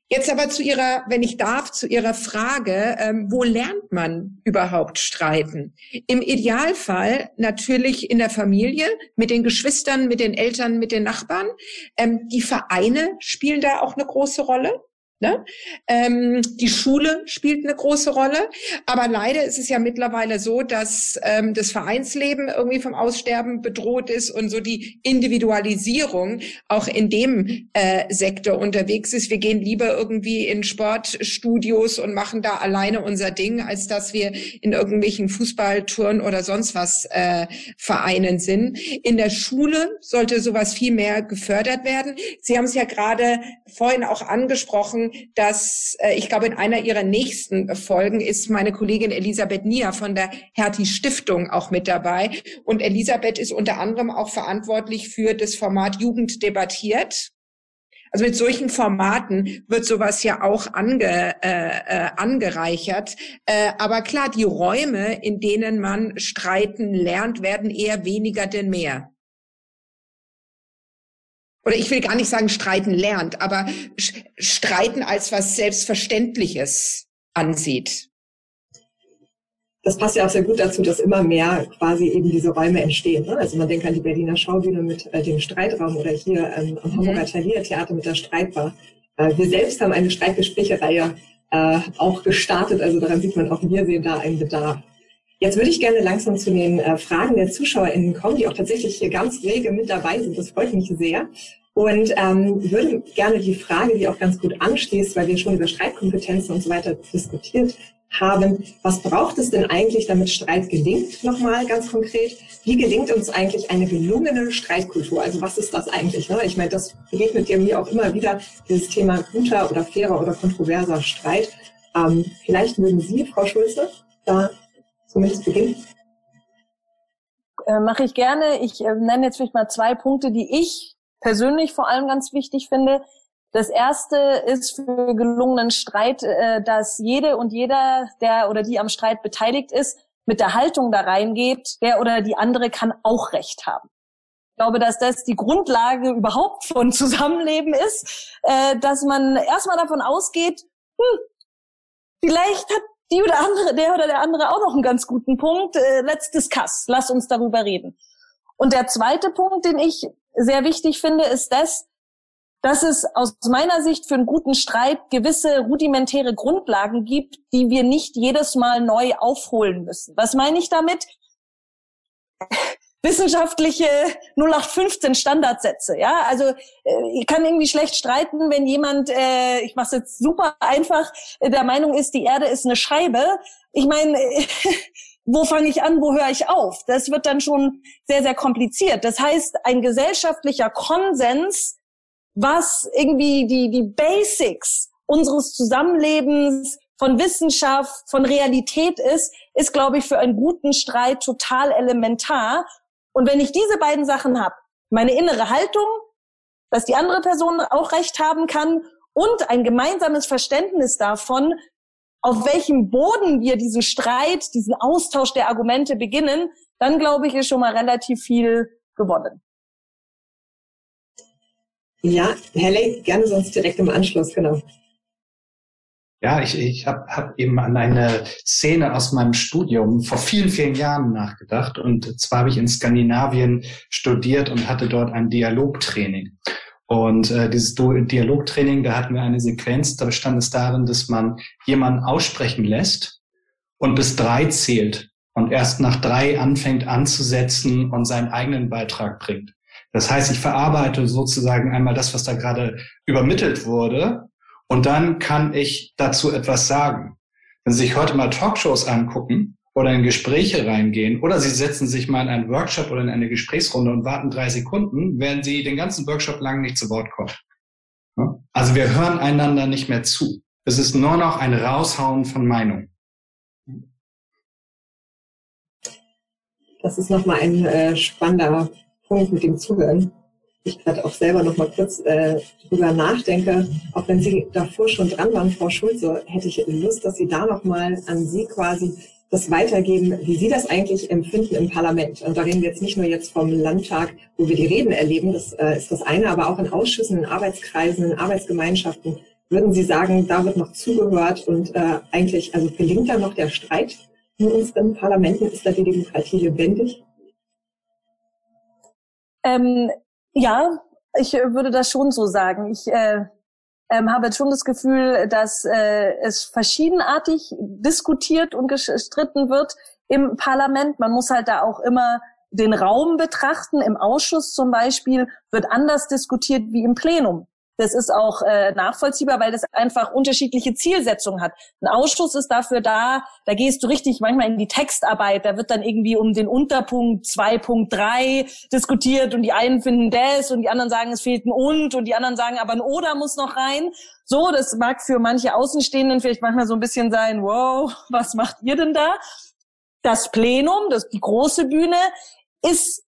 Jetzt aber zu Ihrer, wenn ich darf, zu Ihrer Frage, ähm, wo lernt man überhaupt streiten? Im Idealfall natürlich in der Familie, mit den Geschwistern, mit den Eltern, mit den Nachbarn. Ähm, die Vereine spielen da auch eine große Rolle. Ne? Ähm, die Schule spielt eine große Rolle, aber leider ist es ja mittlerweile so, dass ähm, das Vereinsleben irgendwie vom Aussterben bedroht ist und so die Individualisierung auch in dem äh, Sektor unterwegs ist. Wir gehen lieber irgendwie in Sportstudios und machen da alleine unser Ding, als dass wir in irgendwelchen Fußballtouren oder sonst was äh, Vereinen sind. In der Schule sollte sowas viel mehr gefördert werden. Sie haben es ja gerade vorhin auch angesprochen dass äh, ich glaube, in einer ihrer nächsten Folgen ist meine Kollegin Elisabeth Nia von der Hertie Stiftung auch mit dabei. Und Elisabeth ist unter anderem auch verantwortlich für das Format Jugend debattiert. Also mit solchen Formaten wird sowas ja auch ange, äh, äh, angereichert. Äh, aber klar, die Räume, in denen man streiten lernt, werden eher weniger denn mehr oder ich will gar nicht sagen streiten lernt, aber streiten als was Selbstverständliches ansieht. Das passt ja auch sehr gut dazu, dass immer mehr quasi eben diese Räume entstehen. Ne? Also man denkt an die Berliner Schaubühne mit äh, dem Streitraum oder hier ähm, am Hamburger mhm. Taliertheater mit der Streitbar. Äh, wir selbst haben eine Streitgesprächereihe äh, auch gestartet, also daran sieht man auch, wir sehen da einen Bedarf. Jetzt würde ich gerne langsam zu den äh, Fragen der ZuschauerInnen kommen, die auch tatsächlich hier ganz rege mit dabei sind. Das freut mich sehr. Und ähm, würde gerne die Frage, die auch ganz gut anschließt, weil wir schon über Streitkompetenzen und so weiter diskutiert haben, was braucht es denn eigentlich, damit Streit gelingt? Nochmal ganz konkret. Wie gelingt uns eigentlich eine gelungene Streitkultur? Also was ist das eigentlich? Ne? Ich meine, das begegnet ja mir auch immer wieder, dieses Thema guter oder fairer oder kontroverser Streit. Ähm, vielleicht mögen Sie, Frau Schulze, da zumindest beginnen. Äh, Mache ich gerne. Ich äh, nenne jetzt vielleicht mal zwei Punkte, die ich persönlich vor allem ganz wichtig finde. Das erste ist für gelungenen Streit, äh, dass jede und jeder, der oder die am Streit beteiligt ist, mit der Haltung da reingeht, der oder die andere kann auch Recht haben. Ich glaube, dass das die Grundlage überhaupt von Zusammenleben ist, äh, dass man erstmal davon ausgeht, hm, vielleicht hat die oder andere, der oder der andere auch noch einen ganz guten Punkt. Äh, let's discuss. Lass uns darüber reden. Und der zweite Punkt, den ich sehr wichtig finde, ist das, dass es aus meiner Sicht für einen guten Streit gewisse rudimentäre Grundlagen gibt, die wir nicht jedes Mal neu aufholen müssen. Was meine ich damit? Wissenschaftliche 0815 Standardsätze. Ja, also äh, ich kann irgendwie schlecht streiten, wenn jemand, äh, ich mache es jetzt super einfach, äh, der Meinung ist, die Erde ist eine Scheibe. Ich meine, wo fange ich an, wo höre ich auf? Das wird dann schon sehr, sehr kompliziert. Das heißt, ein gesellschaftlicher Konsens, was irgendwie die, die Basics unseres Zusammenlebens von Wissenschaft, von Realität ist, ist, glaube ich, für einen guten Streit total elementar. Und wenn ich diese beiden Sachen habe, meine innere Haltung, dass die andere Person auch recht haben kann und ein gemeinsames Verständnis davon, auf welchem Boden wir diesen Streit, diesen Austausch der Argumente beginnen, dann glaube ich, ist schon mal relativ viel gewonnen. Ja, Helle, gerne sonst direkt im Anschluss, genau. Ja, ich, ich habe hab eben an eine Szene aus meinem Studium vor vielen, vielen Jahren nachgedacht. Und zwar habe ich in Skandinavien studiert und hatte dort ein Dialogtraining. Und äh, dieses Dialogtraining, da hatten wir eine Sequenz, da bestand es darin, dass man jemanden aussprechen lässt und bis drei zählt und erst nach drei anfängt anzusetzen und seinen eigenen Beitrag bringt. Das heißt, ich verarbeite sozusagen einmal das, was da gerade übermittelt wurde und dann kann ich dazu etwas sagen. Wenn Sie sich heute mal Talkshows angucken, oder in Gespräche reingehen oder Sie setzen sich mal in einen Workshop oder in eine Gesprächsrunde und warten drei Sekunden, werden Sie den ganzen Workshop lang nicht zu Wort kommen. Also wir hören einander nicht mehr zu. Es ist nur noch ein Raushauen von Meinung. Das ist nochmal ein äh, spannender Punkt mit dem Zuhören. Ich gerade auch selber nochmal kurz äh, drüber nachdenke, auch wenn Sie davor schon dran waren, Frau Schulze, hätte ich Lust, dass Sie da nochmal an Sie quasi das weitergeben, wie Sie das eigentlich empfinden im Parlament. Und da reden wir jetzt nicht nur jetzt vom Landtag, wo wir die Reden erleben, das äh, ist das eine, aber auch in Ausschüssen, in Arbeitskreisen, in Arbeitsgemeinschaften. Würden Sie sagen, da wird noch zugehört und äh, eigentlich, also gelingt da noch der Streit in unseren Parlamenten? Ist da die Demokratie lebendig? Ähm, ja, ich würde das schon so sagen. Ich äh, ähm, habe schon das Gefühl, dass äh, es verschiedenartig diskutiert und gestritten wird im Parlament. Man muss halt da auch immer den Raum betrachten. Im Ausschuss zum Beispiel wird anders diskutiert wie im Plenum. Das ist auch äh, nachvollziehbar, weil das einfach unterschiedliche Zielsetzungen hat. Ein Ausschuss ist dafür da, da gehst du richtig manchmal in die Textarbeit, da wird dann irgendwie um den Unterpunkt 2.3 diskutiert und die einen finden das und die anderen sagen, es fehlt ein und und die anderen sagen, aber ein oder muss noch rein. So, das mag für manche Außenstehenden vielleicht manchmal so ein bisschen sein, wow, was macht ihr denn da? Das Plenum, das, die große Bühne, ist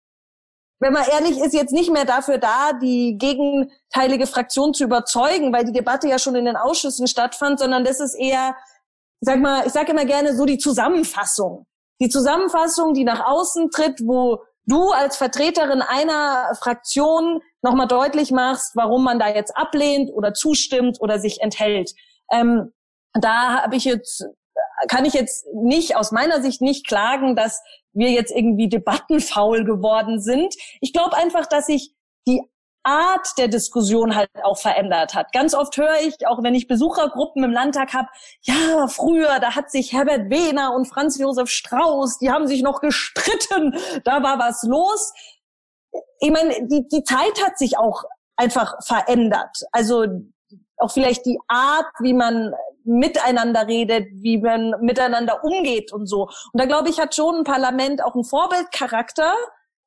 wenn man ehrlich ist, jetzt nicht mehr dafür da, die gegenteilige Fraktion zu überzeugen, weil die Debatte ja schon in den Ausschüssen stattfand, sondern das ist eher, ich sag mal, ich sage immer gerne so die Zusammenfassung. Die Zusammenfassung, die nach außen tritt, wo du als Vertreterin einer Fraktion nochmal deutlich machst, warum man da jetzt ablehnt oder zustimmt oder sich enthält. Ähm, da habe ich jetzt kann ich jetzt nicht aus meiner Sicht nicht klagen, dass wir jetzt irgendwie debattenfaul geworden sind. Ich glaube einfach, dass sich die Art der Diskussion halt auch verändert hat. Ganz oft höre ich, auch wenn ich Besuchergruppen im Landtag habe, ja, früher, da hat sich Herbert Wehner und Franz Josef Strauß, die haben sich noch gestritten, da war was los. Ich meine, die, die Zeit hat sich auch einfach verändert. Also auch vielleicht die Art, wie man miteinander redet, wie man miteinander umgeht und so. Und da glaube ich, hat schon ein Parlament auch einen Vorbildcharakter,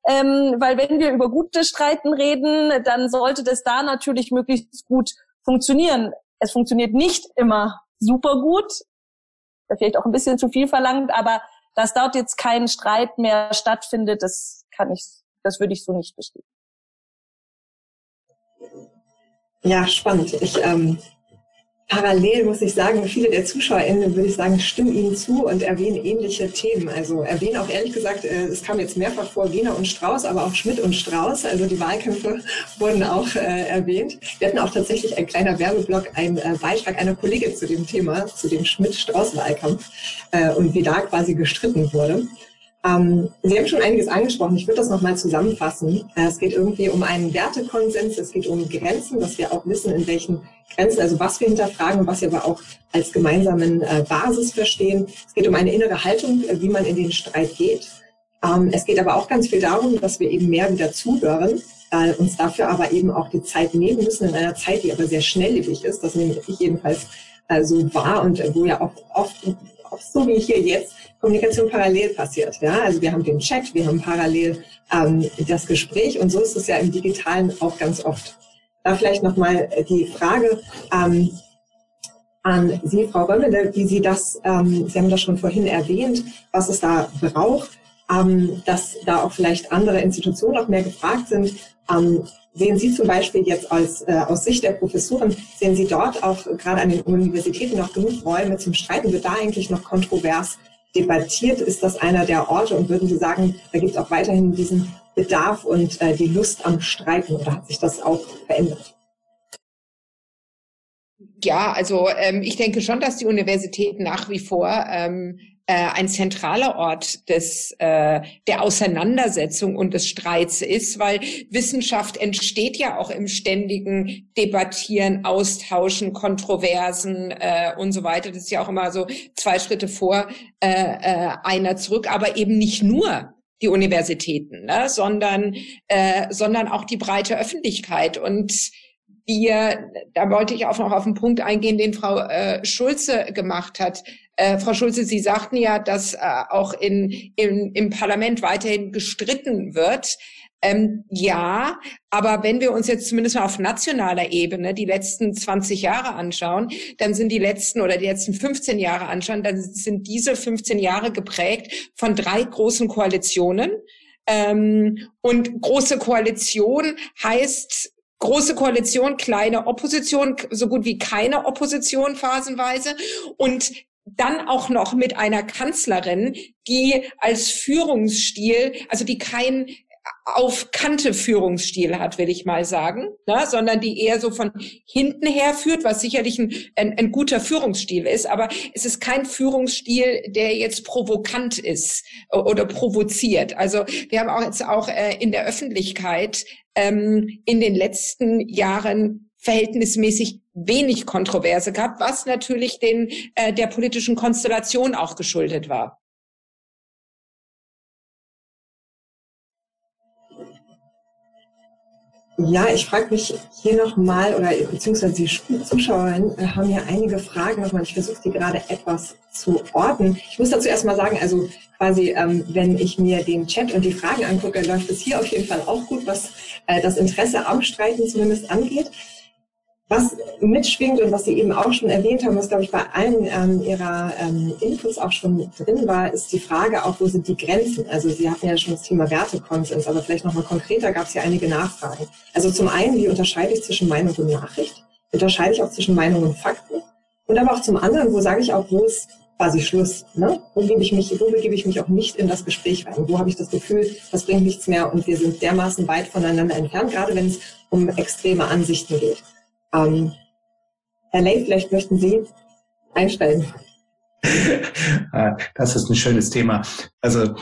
ähm, weil wenn wir über gute Streiten reden, dann sollte das da natürlich möglichst gut funktionieren. Es funktioniert nicht immer super gut, vielleicht auch ein bisschen zu viel verlangt, aber dass dort jetzt kein Streit mehr stattfindet, das kann ich, das würde ich so nicht bestätigen. Ja, spannend. Ich ähm, Parallel muss ich sagen, viele der ZuschauerInnen, würde ich sagen, stimmen Ihnen zu und erwähnen ähnliche Themen. Also erwähnen auch ehrlich gesagt, äh, es kam jetzt mehrfach vor Wiener und Strauß, aber auch Schmidt und Strauß. Also die Wahlkämpfe wurden auch äh, erwähnt. Wir hatten auch tatsächlich ein kleiner Werbeblock, ein äh, Beitrag einer Kollegin zu dem Thema, zu dem Schmidt-Strauß-Wahlkampf äh, und wie da quasi gestritten wurde. Ähm, Sie haben schon einiges angesprochen. Ich würde das nochmal zusammenfassen. Äh, es geht irgendwie um einen Wertekonsens. Es geht um Grenzen, dass wir auch wissen, in welchen Grenzen, also was wir hinterfragen, was wir aber auch als gemeinsamen äh, Basis verstehen. Es geht um eine innere Haltung, äh, wie man in den Streit geht. Ähm, es geht aber auch ganz viel darum, dass wir eben mehr wieder zuhören, äh, uns dafür aber eben auch die Zeit nehmen müssen in einer Zeit, die aber sehr schnelllebig ist. Das nehme ich jedenfalls äh, so wahr und äh, wo ja auch oft, oft so wie hier jetzt Kommunikation parallel passiert. Ja, also wir haben den Chat, wir haben parallel ähm, das Gespräch und so ist es ja im Digitalen auch ganz oft. Da vielleicht nochmal die Frage ähm, an Sie, Frau Römmele, wie Sie das, ähm, Sie haben das schon vorhin erwähnt, was es da braucht, ähm, dass da auch vielleicht andere Institutionen noch mehr gefragt sind. Ähm, sehen Sie zum Beispiel jetzt als, äh, aus Sicht der Professuren, sehen Sie dort auch gerade an den Universitäten noch genug Räume zum Streiten? Wird da eigentlich noch kontrovers debattiert? Ist das einer der Orte? Und würden Sie sagen, da gibt es auch weiterhin diesen Bedarf und äh, die Lust am Streiten oder hat sich das auch verändert? Ja, also ähm, ich denke schon, dass die Universitäten nach wie vor ähm, äh, ein zentraler Ort des, äh, der Auseinandersetzung und des Streits ist, weil Wissenschaft entsteht ja auch im ständigen Debattieren, Austauschen, Kontroversen äh, und so weiter. Das ist ja auch immer so zwei Schritte vor, äh, äh, einer zurück, aber eben nicht nur die Universitäten, ne, sondern, äh, sondern auch die breite Öffentlichkeit. Und wir, da wollte ich auch noch auf den Punkt eingehen, den Frau äh, Schulze gemacht hat. Äh, Frau Schulze, Sie sagten ja, dass äh, auch in, in, im Parlament weiterhin gestritten wird. Ähm, ja, aber wenn wir uns jetzt zumindest mal auf nationaler Ebene die letzten 20 Jahre anschauen, dann sind die letzten oder die letzten 15 Jahre anschauen, dann sind diese 15 Jahre geprägt von drei großen Koalitionen. Ähm, und große Koalition heißt große Koalition, kleine Opposition, so gut wie keine Opposition phasenweise. Und dann auch noch mit einer Kanzlerin, die als Führungsstil, also die kein auf Kante Führungsstil hat, will ich mal sagen, ne? sondern die eher so von hinten her führt, was sicherlich ein, ein, ein, guter Führungsstil ist, aber es ist kein Führungsstil, der jetzt provokant ist oder provoziert. Also wir haben auch jetzt auch äh, in der Öffentlichkeit ähm, in den letzten Jahren verhältnismäßig wenig Kontroverse gehabt, was natürlich den äh, der politischen Konstellation auch geschuldet war. Ja, ich frage mich hier nochmal, oder beziehungsweise die Zuschauerinnen äh, haben hier einige Fragen nochmal. Ich versuche die gerade etwas zu ordnen. Ich muss dazu erstmal sagen, also quasi, ähm, wenn ich mir den Chat und die Fragen angucke, läuft es hier auf jeden Fall auch gut, was äh, das Interesse am Streiten zumindest angeht. Was mitschwingt und was Sie eben auch schon erwähnt haben, was, glaube ich, bei allen ähm, Ihrer ähm, Inputs auch schon drin war, ist die Frage auch, wo sind die Grenzen? Also Sie hatten ja schon das Thema Wertekonsens, aber vielleicht nochmal konkreter gab es ja einige Nachfragen. Also zum einen, wie unterscheide ich zwischen Meinung und Nachricht? Unterscheide ich auch zwischen Meinung und Fakten? Und aber auch zum anderen, wo sage ich auch, wo ist quasi Schluss? Ne? Wo, gebe ich mich, wo begebe ich mich auch nicht in das Gespräch rein? Wo habe ich das Gefühl, das bringt nichts mehr und wir sind dermaßen weit voneinander entfernt, gerade wenn es um extreme Ansichten geht. Ähm, Herr Ley, vielleicht möchten Sie einsteigen. Ah, das ist ein schönes Thema. Also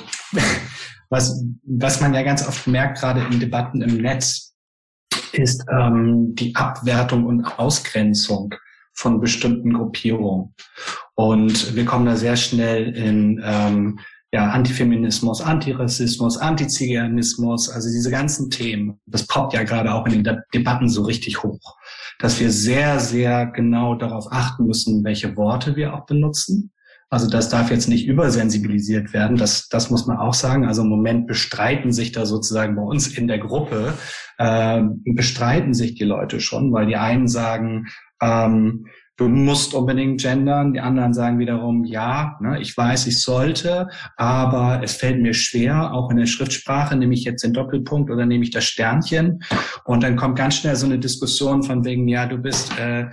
was, was man ja ganz oft merkt, gerade in Debatten im Netz, ist ähm, die Abwertung und Ausgrenzung von bestimmten Gruppierungen. Und wir kommen da sehr schnell in ähm, ja, Antifeminismus, Antirassismus, Antiziganismus, also diese ganzen Themen. Das poppt ja gerade auch in den Debatten so richtig hoch dass wir sehr, sehr genau darauf achten müssen, welche Worte wir auch benutzen. Also das darf jetzt nicht übersensibilisiert werden. Das, das muss man auch sagen. Also im Moment bestreiten sich da sozusagen bei uns in der Gruppe, äh, bestreiten sich die Leute schon, weil die einen sagen, ähm, du musst unbedingt gendern. Die anderen sagen wiederum, ja, ne, ich weiß, ich sollte, aber es fällt mir schwer, auch in der Schriftsprache, nehme ich jetzt den Doppelpunkt oder nehme ich das Sternchen? Und dann kommt ganz schnell so eine Diskussion von wegen, ja, du bist, äh,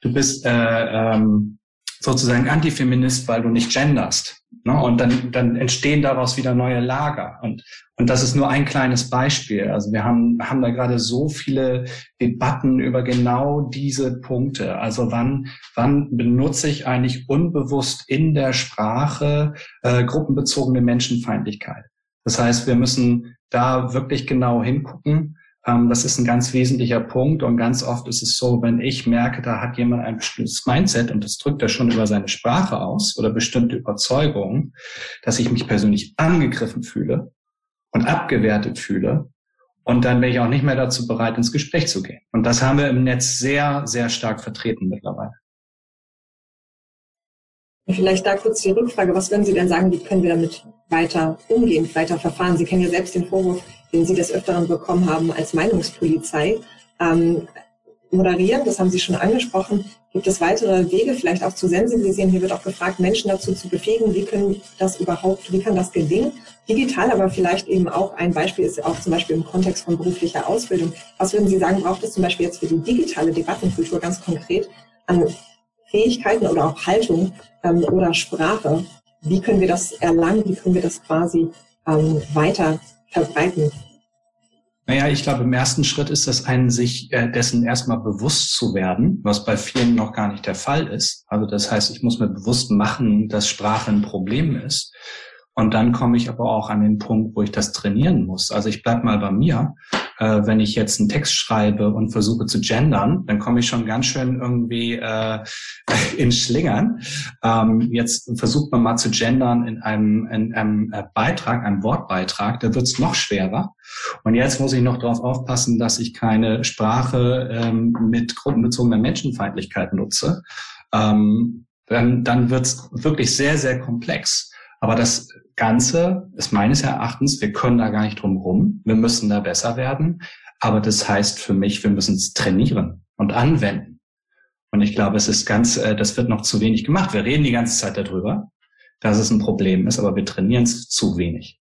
du bist äh, ähm, sozusagen Antifeminist, weil du nicht genderst. Ne? Und dann, dann entstehen daraus wieder neue Lager. Und, und das ist nur ein kleines Beispiel. Also wir haben, haben da gerade so viele Debatten über genau diese Punkte. Also wann, wann benutze ich eigentlich unbewusst in der Sprache äh, gruppenbezogene Menschenfeindlichkeit? Das heißt, wir müssen da wirklich genau hingucken das ist ein ganz wesentlicher Punkt und ganz oft ist es so, wenn ich merke, da hat jemand ein bestimmtes Mindset und das drückt er schon über seine Sprache aus oder bestimmte Überzeugungen, dass ich mich persönlich angegriffen fühle und abgewertet fühle und dann bin ich auch nicht mehr dazu bereit, ins Gespräch zu gehen. Und das haben wir im Netz sehr, sehr stark vertreten mittlerweile. Vielleicht da kurz die Rückfrage. Was würden Sie denn sagen, wie können wir damit weiter umgehen, weiter verfahren? Sie kennen ja selbst den Vorwurf, den Sie des Öfteren bekommen haben als Meinungspolizei. Ähm, moderieren, das haben Sie schon angesprochen. Gibt es weitere Wege, vielleicht auch zu sensibilisieren? Hier wird auch gefragt, Menschen dazu zu befähigen. Wie können das überhaupt, wie kann das gelingen? Digital, aber vielleicht eben auch ein Beispiel ist auch zum Beispiel im Kontext von beruflicher Ausbildung. Was würden Sie sagen, braucht es zum Beispiel jetzt für die digitale Debattenkultur ganz konkret an Fähigkeiten oder auch Haltung ähm, oder Sprache? Wie können wir das erlangen? Wie können wir das quasi ähm, weiter verbreiten? Naja, ich glaube, im ersten Schritt ist das einen, sich äh, dessen erstmal bewusst zu werden, was bei vielen noch gar nicht der Fall ist. Also das heißt, ich muss mir bewusst machen, dass Sprache ein Problem ist. Und dann komme ich aber auch an den Punkt, wo ich das trainieren muss. Also ich bleib mal bei mir. Äh, wenn ich jetzt einen Text schreibe und versuche zu gendern, dann komme ich schon ganz schön irgendwie äh, in Schlingern. Ähm, jetzt versucht man mal zu gendern in einem, in einem äh, Beitrag, einem Wortbeitrag, da wird es noch schwerer. Und jetzt muss ich noch darauf aufpassen, dass ich keine Sprache ähm, mit gruppenbezogener Menschenfeindlichkeit nutze. Ähm, dann, dann wird es wirklich sehr, sehr komplex. Aber das Ganze ist meines Erachtens, wir können da gar nicht drum rum. Wir müssen da besser werden. Aber das heißt für mich, wir müssen es trainieren und anwenden. Und ich glaube, es ist ganz, äh, das wird noch zu wenig gemacht. Wir reden die ganze Zeit darüber, dass es ein Problem ist, aber wir trainieren es zu wenig.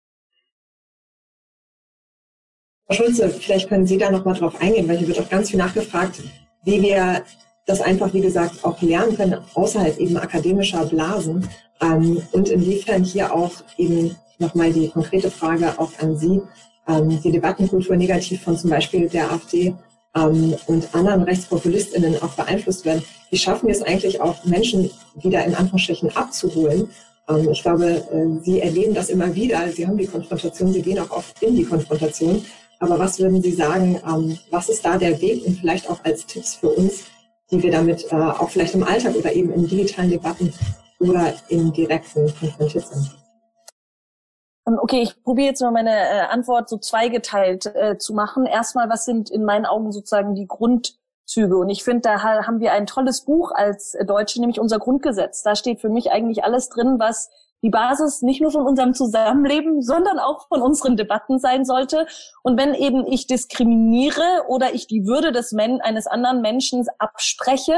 Frau Schulze, vielleicht können Sie da noch mal drauf eingehen, weil hier wird auch ganz viel nachgefragt, wie wir das einfach, wie gesagt, auch lernen können außerhalb eben akademischer Blasen ähm, und inwiefern hier auch eben nochmal die konkrete Frage auch an Sie, ähm, die Debattenkultur negativ von zum Beispiel der AfD ähm, und anderen RechtspopulistInnen auch beeinflusst werden. Wie schaffen wir es eigentlich auch, Menschen wieder in Anführungsstrichen abzuholen? Ähm, ich glaube, äh, Sie erleben das immer wieder. Sie haben die Konfrontation, Sie gehen auch oft in die Konfrontation. Aber was würden Sie sagen, ähm, was ist da der Weg und vielleicht auch als Tipps für uns, die wir damit äh, auch vielleicht im Alltag oder eben in digitalen Debatten oder im direkten konfrontiert sind? Ähm, okay, ich probiere jetzt mal meine äh, Antwort so zweigeteilt äh, zu machen. Erstmal, was sind in meinen Augen sozusagen die Grundzüge? Und ich finde, da haben wir ein tolles Buch als Deutsche, nämlich unser Grundgesetz. Da steht für mich eigentlich alles drin, was die Basis nicht nur von unserem Zusammenleben, sondern auch von unseren Debatten sein sollte. Und wenn eben ich diskriminiere oder ich die Würde des Men eines anderen Menschen abspreche,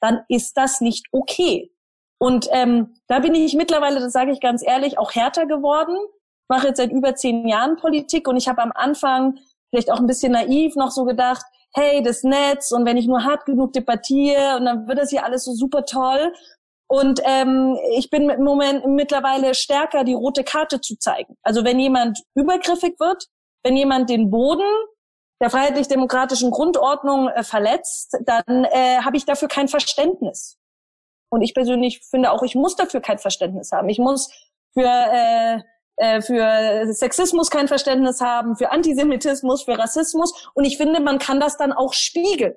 dann ist das nicht okay. Und ähm, da bin ich mittlerweile, das sage ich ganz ehrlich, auch härter geworden. Ich mache jetzt seit über zehn Jahren Politik und ich habe am Anfang vielleicht auch ein bisschen naiv noch so gedacht, hey, das Netz und wenn ich nur hart genug debattiere und dann wird das hier alles so super toll. Und ähm, ich bin im Moment mittlerweile stärker, die rote Karte zu zeigen. Also wenn jemand übergriffig wird, wenn jemand den Boden der freiheitlich-demokratischen Grundordnung äh, verletzt, dann äh, habe ich dafür kein Verständnis. Und ich persönlich finde auch, ich muss dafür kein Verständnis haben. Ich muss für äh, äh, für Sexismus kein Verständnis haben, für Antisemitismus, für Rassismus. Und ich finde, man kann das dann auch spiegeln.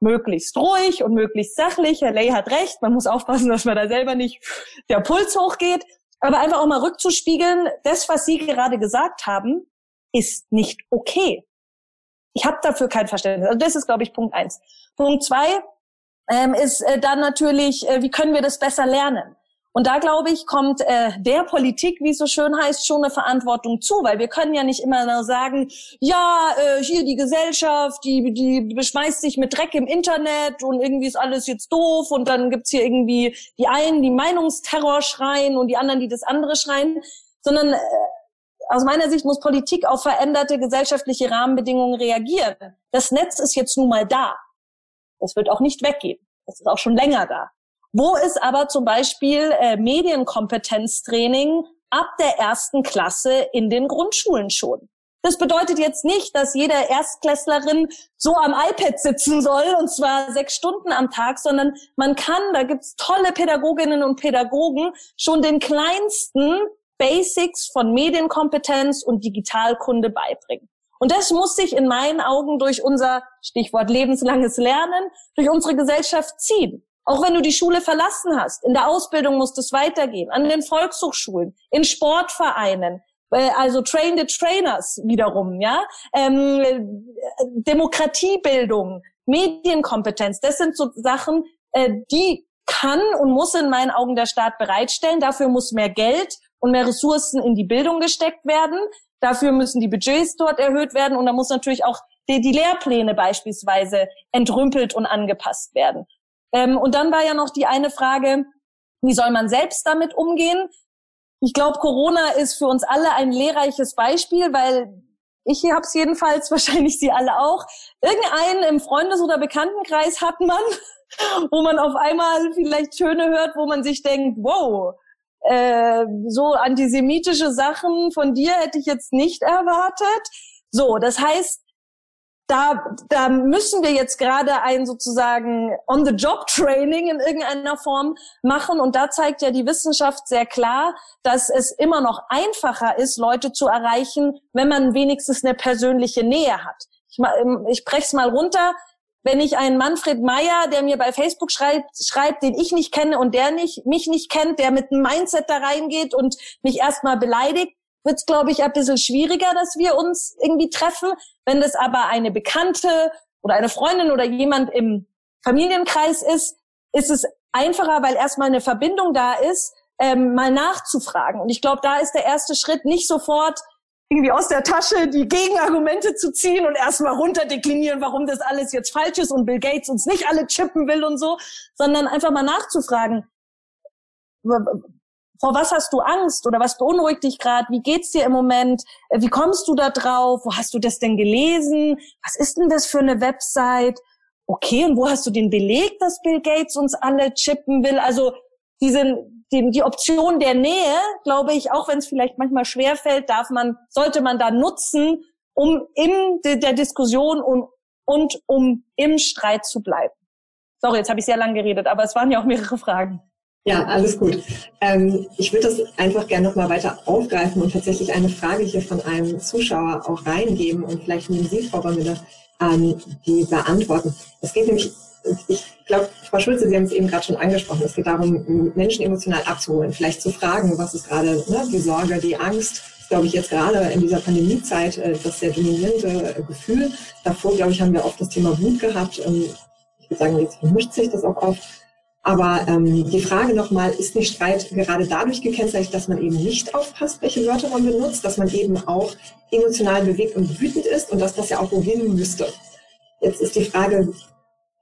Möglichst ruhig und möglichst sachlich. Herr Ley hat recht. Man muss aufpassen, dass man da selber nicht der Puls hochgeht. Aber einfach auch mal rückzuspiegeln, das, was Sie gerade gesagt haben, ist nicht okay. Ich habe dafür kein Verständnis. Also das ist, glaube ich, Punkt eins. Punkt zwei, ähm, ist äh, dann natürlich, äh, wie können wir das besser lernen? Und da glaube ich, kommt äh, der Politik, wie es so schön heißt, schon eine Verantwortung zu, weil wir können ja nicht immer nur sagen, ja, äh, hier die Gesellschaft, die, die beschmeißt sich mit Dreck im Internet und irgendwie ist alles jetzt doof und dann gibt's hier irgendwie die einen, die Meinungsterror schreien und die anderen, die das andere schreien, sondern äh, aus meiner Sicht muss Politik auf veränderte gesellschaftliche Rahmenbedingungen reagieren. Das Netz ist jetzt nun mal da. Das wird auch nicht weggehen. Das ist auch schon länger da. Wo ist aber zum Beispiel äh, Medienkompetenztraining ab der ersten Klasse in den Grundschulen schon? Das bedeutet jetzt nicht, dass jede Erstklässlerin so am iPad sitzen soll, und zwar sechs Stunden am Tag, sondern man kann, da gibt's tolle Pädagoginnen und Pädagogen, schon den kleinsten Basics von Medienkompetenz und Digitalkunde beibringen. Und das muss sich in meinen Augen durch unser Stichwort lebenslanges Lernen, durch unsere Gesellschaft ziehen. Auch wenn du die Schule verlassen hast, in der Ausbildung muss es weitergehen, an den Volkshochschulen, in Sportvereinen, äh, also Train the Trainers wiederum, ja, ähm, Demokratiebildung, Medienkompetenz, das sind so Sachen, äh, die kann und muss in meinen Augen der Staat bereitstellen. Dafür muss mehr Geld und mehr Ressourcen in die Bildung gesteckt werden. Dafür müssen die Budgets dort erhöht werden und da muss natürlich auch die, die Lehrpläne beispielsweise entrümpelt und angepasst werden. Ähm, und dann war ja noch die eine Frage, wie soll man selbst damit umgehen? Ich glaube, Corona ist für uns alle ein lehrreiches Beispiel, weil ich habe es jedenfalls, wahrscheinlich Sie alle auch. Irgendeinen im Freundes- oder Bekanntenkreis hat man, wo man auf einmal vielleicht Töne hört, wo man sich denkt, wow, äh, so antisemitische Sachen von dir hätte ich jetzt nicht erwartet. So, das heißt, da, da müssen wir jetzt gerade ein sozusagen On-the-Job-Training in irgendeiner Form machen. Und da zeigt ja die Wissenschaft sehr klar, dass es immer noch einfacher ist, Leute zu erreichen, wenn man wenigstens eine persönliche Nähe hat. Ich, ich brech's mal runter wenn ich einen Manfred Meyer, der mir bei Facebook schreibt, schreibt, den ich nicht kenne und der nicht, mich nicht kennt, der mit einem Mindset da reingeht und mich erstmal beleidigt, wird es, glaube ich, ein bisschen schwieriger, dass wir uns irgendwie treffen. Wenn das aber eine Bekannte oder eine Freundin oder jemand im Familienkreis ist, ist es einfacher, weil erstmal eine Verbindung da ist, ähm, mal nachzufragen. Und ich glaube, da ist der erste Schritt nicht sofort irgendwie aus der Tasche die Gegenargumente zu ziehen und erstmal runterdeklinieren, warum das alles jetzt falsch ist und Bill Gates uns nicht alle chippen will und so, sondern einfach mal nachzufragen, vor was hast du Angst oder was beunruhigt dich gerade? Wie geht's dir im Moment? Wie kommst du da drauf? Wo hast du das denn gelesen? Was ist denn das für eine Website? Okay, und wo hast du den Beleg, dass Bill Gates uns alle chippen will? Also diese, die, die Option der Nähe, glaube ich, auch wenn es vielleicht manchmal schwer fällt, darf man, sollte man da nutzen, um in de, der Diskussion und, und um im Streit zu bleiben. Sorry, jetzt habe ich sehr lang geredet, aber es waren ja auch mehrere Fragen. Ja, alles gut. Ähm, ich würde das einfach gerne nochmal weiter aufgreifen und tatsächlich eine Frage hier von einem Zuschauer auch reingeben und vielleicht nehmen Sie, Frau Bamille, ähm, die beantworten. Es geht nämlich ich glaube, Frau Schulze, Sie haben es eben gerade schon angesprochen. Es geht darum, Menschen emotional abzuholen, vielleicht zu fragen, was ist gerade ne, die Sorge, die Angst. glaube ich, jetzt gerade in dieser Pandemiezeit äh, das sehr dominierende Gefühl. Davor, glaube ich, haben wir oft das Thema Wut gehabt. Ähm, ich würde sagen, jetzt vermischt sich das auch oft. Aber ähm, die Frage nochmal, ist nicht Streit gerade dadurch gekennzeichnet, dass man eben nicht aufpasst, welche Wörter man benutzt, dass man eben auch emotional bewegt und wütend ist und dass das ja auch wohin müsste. Jetzt ist die Frage,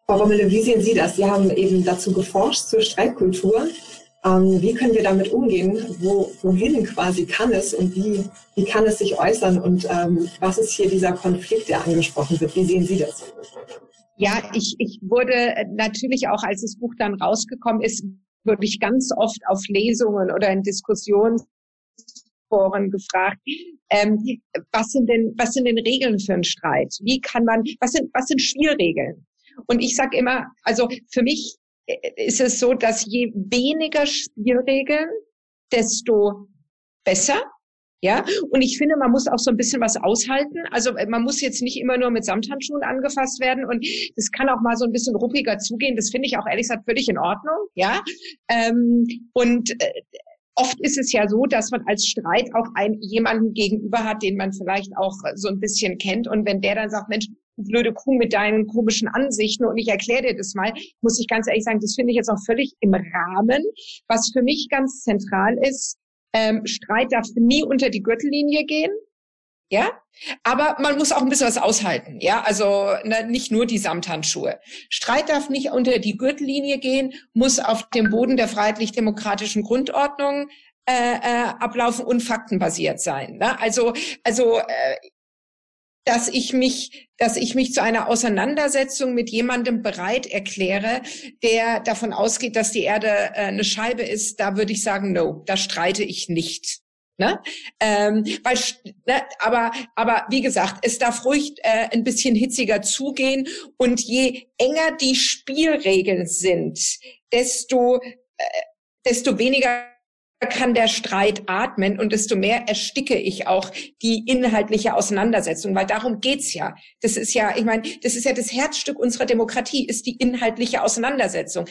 Frau Rommele, wie sehen Sie das? Sie haben eben dazu geforscht zur Streitkultur. Ähm, wie können wir damit umgehen? Wo, wohin quasi kann es und wie, wie kann es sich äußern? Und ähm, was ist hier dieser Konflikt, der angesprochen wird? Wie sehen Sie das? Ja, ich, ich wurde natürlich auch, als das Buch dann rausgekommen ist, wurde ich ganz oft auf Lesungen oder in Diskussionsforen gefragt, ähm, was sind denn, was sind denn Regeln für einen Streit? Wie kann man, was sind, was sind Spielregeln? Und ich sage immer, also für mich äh, ist es so, dass je weniger Spielregeln, desto besser. Ja, und ich finde, man muss auch so ein bisschen was aushalten. Also äh, man muss jetzt nicht immer nur mit Samthandschuhen angefasst werden und es kann auch mal so ein bisschen ruppiger zugehen. Das finde ich auch ehrlich gesagt völlig in Ordnung. Ja, ähm, und äh, oft ist es ja so, dass man als Streit auch einen jemanden gegenüber hat, den man vielleicht auch so ein bisschen kennt. Und wenn der dann sagt, Mensch, blöde Kuh mit deinen komischen Ansichten und ich erkläre dir das mal, muss ich ganz ehrlich sagen, das finde ich jetzt auch völlig im Rahmen. Was für mich ganz zentral ist, ähm, Streit darf nie unter die Gürtellinie gehen. Ja, aber man muss auch ein bisschen was aushalten. Ja, also ne, nicht nur die Samthandschuhe. Streit darf nicht unter die Gürtellinie gehen, muss auf dem Boden der freiheitlich-demokratischen Grundordnung äh, äh, ablaufen und faktenbasiert sein. Ne? Also, also äh, dass ich mich, dass ich mich zu einer Auseinandersetzung mit jemandem bereit erkläre, der davon ausgeht, dass die Erde äh, eine Scheibe ist, da würde ich sagen, no, da streite ich nicht. Ne? Ähm, weil, ne, aber, aber wie gesagt, es darf ruhig äh, ein bisschen hitziger zugehen und je enger die Spielregeln sind, desto, äh, desto weniger kann der Streit atmen und desto mehr ersticke ich auch die inhaltliche Auseinandersetzung, weil darum geht's ja. Das ist ja, ich meine, das ist ja das Herzstück unserer Demokratie, ist die inhaltliche Auseinandersetzung.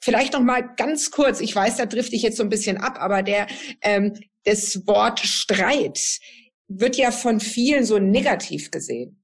Vielleicht noch mal ganz kurz, ich weiß, da drifte ich jetzt so ein bisschen ab, aber der ähm, das Wort Streit wird ja von vielen so negativ gesehen.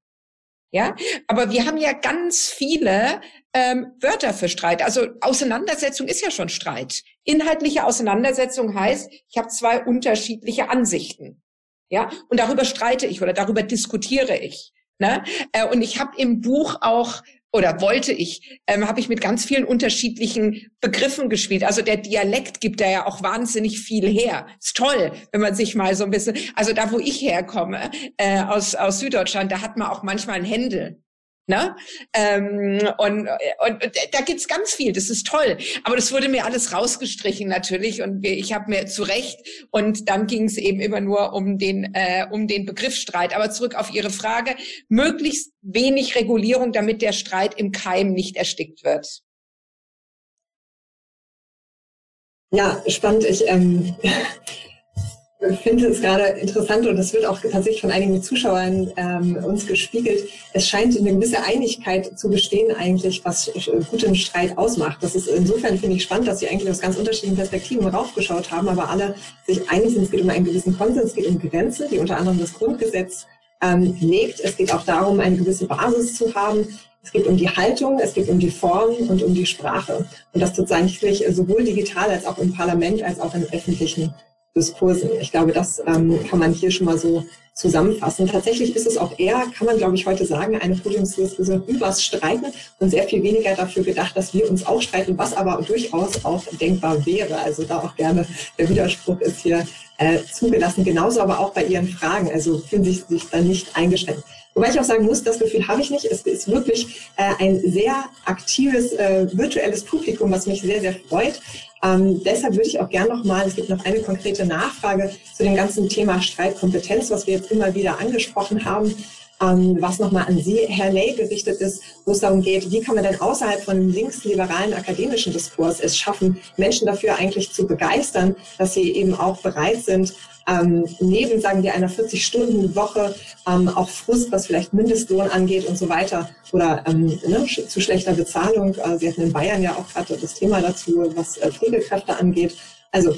Ja, aber wir haben ja ganz viele ähm, Wörter für Streit. Also Auseinandersetzung ist ja schon Streit. Inhaltliche Auseinandersetzung heißt, ich habe zwei unterschiedliche Ansichten. Ja, und darüber streite ich oder darüber diskutiere ich. Ne? Äh, und ich habe im Buch auch oder wollte ich, ähm, habe ich mit ganz vielen unterschiedlichen Begriffen gespielt. Also der Dialekt gibt da ja auch wahnsinnig viel her. Ist toll, wenn man sich mal so ein bisschen, also da, wo ich herkomme, äh, aus, aus Süddeutschland, da hat man auch manchmal ein Händel. Ne? Ähm, und, und, und da gibt's ganz viel, das ist toll. Aber das wurde mir alles rausgestrichen natürlich und ich habe mir zurecht und dann ging es eben immer nur um den, äh, um den Begriffsstreit. Aber zurück auf Ihre Frage, möglichst wenig Regulierung, damit der Streit im Keim nicht erstickt wird. Ja, spannend. Ich ähm, finde es gerade interessant und das wird auch tatsächlich von einigen Zuschauern ähm, uns gespiegelt. Es scheint eine gewisse Einigkeit zu bestehen eigentlich, was guten Streit ausmacht. Das ist insofern finde ich spannend, dass Sie eigentlich aus ganz unterschiedlichen Perspektiven raufgeschaut haben, aber alle sich einig sind, es geht um einen gewissen Konsens, es geht um Grenzen, die unter anderem das Grundgesetz ähm, legt. Es geht auch darum, eine gewisse Basis zu haben. Es geht um die Haltung, es geht um die Form und um die Sprache. Und das tatsächlich sowohl digital als auch im Parlament als auch in öffentlichen Diskursen. Ich glaube, das ähm, kann man hier schon mal so zusammenfassen. Tatsächlich ist es auch eher, kann man glaube ich heute sagen, eine Podiumsdiskussion übers Streiten und sehr viel weniger dafür gedacht, dass wir uns auch streiten, was aber durchaus auch denkbar wäre. Also da auch gerne der Widerspruch ist hier äh, zugelassen. Genauso aber auch bei Ihren Fragen. Also fühlen Sie sich dann nicht eingeschränkt. Wobei ich auch sagen muss, das Gefühl habe ich nicht. Es ist wirklich äh, ein sehr aktives äh, virtuelles Publikum, was mich sehr, sehr freut. Ähm, deshalb würde ich auch gern noch mal, es gibt noch eine konkrete Nachfrage zu dem ganzen Thema Streitkompetenz, was wir jetzt immer wieder angesprochen haben, ähm, was nochmal an Sie, Herr Ney, gerichtet ist, wo es darum geht, wie kann man denn außerhalb von linksliberalen akademischen Diskurs es schaffen, Menschen dafür eigentlich zu begeistern, dass sie eben auch bereit sind, ähm, neben, sagen wir, einer 40-Stunden-Woche ähm, auch Frust, was vielleicht Mindestlohn angeht und so weiter oder ähm, ne, zu schlechter Bezahlung. Äh, Sie hatten in Bayern ja auch gerade das Thema dazu, was äh, Pflegekräfte angeht. Also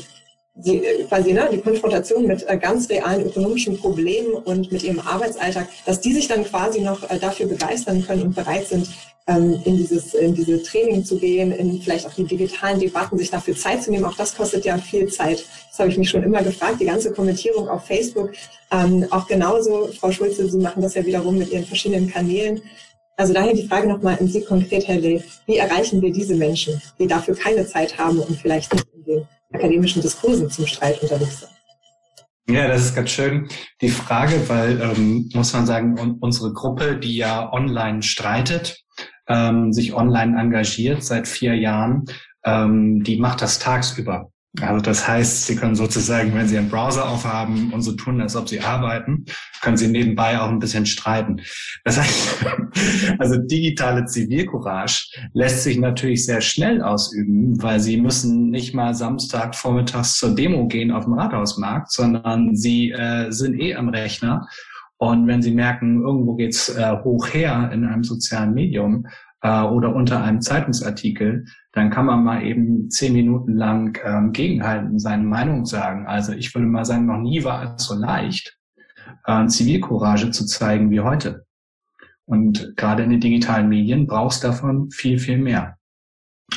die, äh, quasi ne, die Konfrontation mit äh, ganz realen ökonomischen Problemen und mit ihrem Arbeitsalltag, dass die sich dann quasi noch äh, dafür begeistern können und bereit sind, ähm, in dieses in diese Training zu gehen, in vielleicht auch die digitalen Debatten, sich dafür Zeit zu nehmen. Auch das kostet ja viel Zeit. Das habe ich mich schon immer gefragt. Die ganze Kommentierung auf Facebook, ähm, auch genauso, Frau Schulze, Sie machen das ja wiederum mit Ihren verschiedenen Kanälen. Also daher die Frage nochmal an Sie konkret, Herr Ley. Wie erreichen wir diese Menschen, die dafür keine Zeit haben und vielleicht nicht in den akademischen Diskursen zum Streit unterwegs sind? Ja, das ist ganz schön. Die Frage, weil, ähm, muss man sagen, un unsere Gruppe, die ja online streitet, ähm, sich online engagiert seit vier Jahren, ähm, die macht das tagsüber. Also das heißt, Sie können sozusagen, wenn Sie einen Browser aufhaben und so tun, als ob Sie arbeiten, können Sie nebenbei auch ein bisschen streiten. Das heißt, also digitale Zivilcourage lässt sich natürlich sehr schnell ausüben, weil Sie müssen nicht mal Samstag vormittags zur Demo gehen auf dem Rathausmarkt, sondern Sie äh, sind eh am Rechner. Und wenn Sie merken, irgendwo geht's äh, hoch her in einem sozialen Medium, äh, oder unter einem Zeitungsartikel, dann kann man mal eben zehn Minuten lang ähm, gegenhalten, seine Meinung sagen. Also ich würde mal sagen, noch nie war es so leicht, äh, Zivilcourage zu zeigen wie heute. Und gerade in den digitalen Medien brauchst davon viel, viel mehr.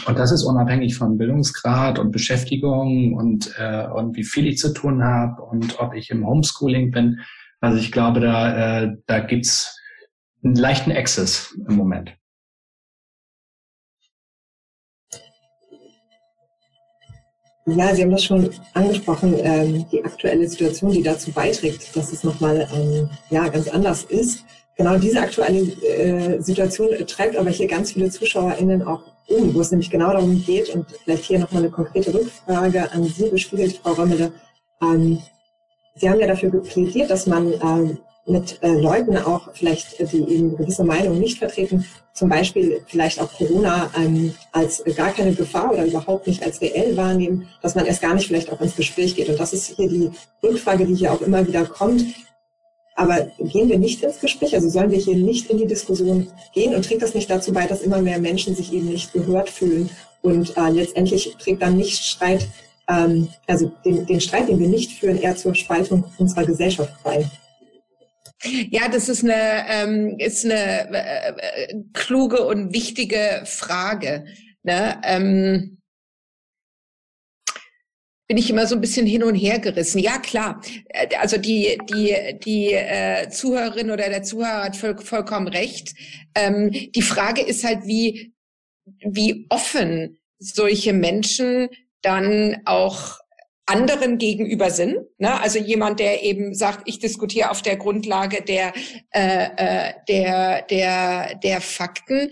Und das ist unabhängig von Bildungsgrad und Beschäftigung und, äh, und wie viel ich zu tun habe und ob ich im Homeschooling bin. Also ich glaube, da, äh, da gibt's einen leichten Access im Moment. Ja, Sie haben das schon angesprochen, ähm, die aktuelle Situation, die dazu beiträgt, dass es nochmal ähm, ja, ganz anders ist. Genau diese aktuelle äh, Situation treibt aber hier ganz viele ZuschauerInnen auch um, wo es nämlich genau darum geht und vielleicht hier nochmal eine konkrete Rückfrage an Sie bespiegelt, Frau Römmele. Ähm, Sie haben ja dafür plädiert, dass man ähm, mit äh, Leuten auch vielleicht, äh, die eben gewisse Meinungen nicht vertreten, zum Beispiel vielleicht auch Corona ähm, als gar keine Gefahr oder überhaupt nicht als reell wahrnehmen, dass man erst gar nicht vielleicht auch ins Gespräch geht. Und das ist hier die Rückfrage, die hier auch immer wieder kommt. Aber gehen wir nicht ins Gespräch? Also sollen wir hier nicht in die Diskussion gehen? Und trägt das nicht dazu bei, dass immer mehr Menschen sich eben nicht gehört fühlen? Und äh, letztendlich trägt dann nicht Streit, ähm, also den, den Streit, den wir nicht führen, eher zur Spaltung unserer Gesellschaft bei. Ja, das ist eine, ähm, ist eine äh, äh, kluge und wichtige Frage. Ne? Ähm, bin ich immer so ein bisschen hin und her gerissen. Ja, klar. Äh, also die, die, die äh, Zuhörerin oder der Zuhörer hat voll, vollkommen recht. Ähm, die Frage ist halt, wie, wie offen solche Menschen dann auch anderen gegenüber sind. Ne? Also jemand, der eben sagt, ich diskutiere auf der Grundlage der, äh, äh, der, der, der Fakten.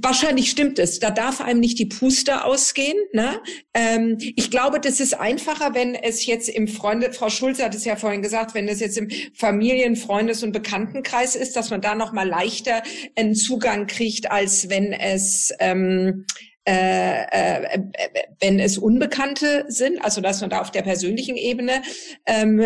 Wahrscheinlich stimmt es. Da darf einem nicht die Puste ausgehen. Ne? Ähm, ich glaube, das ist einfacher, wenn es jetzt im Freunde, Frau Schulze hat es ja vorhin gesagt, wenn es jetzt im Familien-, Freundes- und Bekanntenkreis ist, dass man da noch mal leichter einen Zugang kriegt, als wenn es ähm, äh, äh, wenn es Unbekannte sind, also dass man da auf der persönlichen Ebene ähm,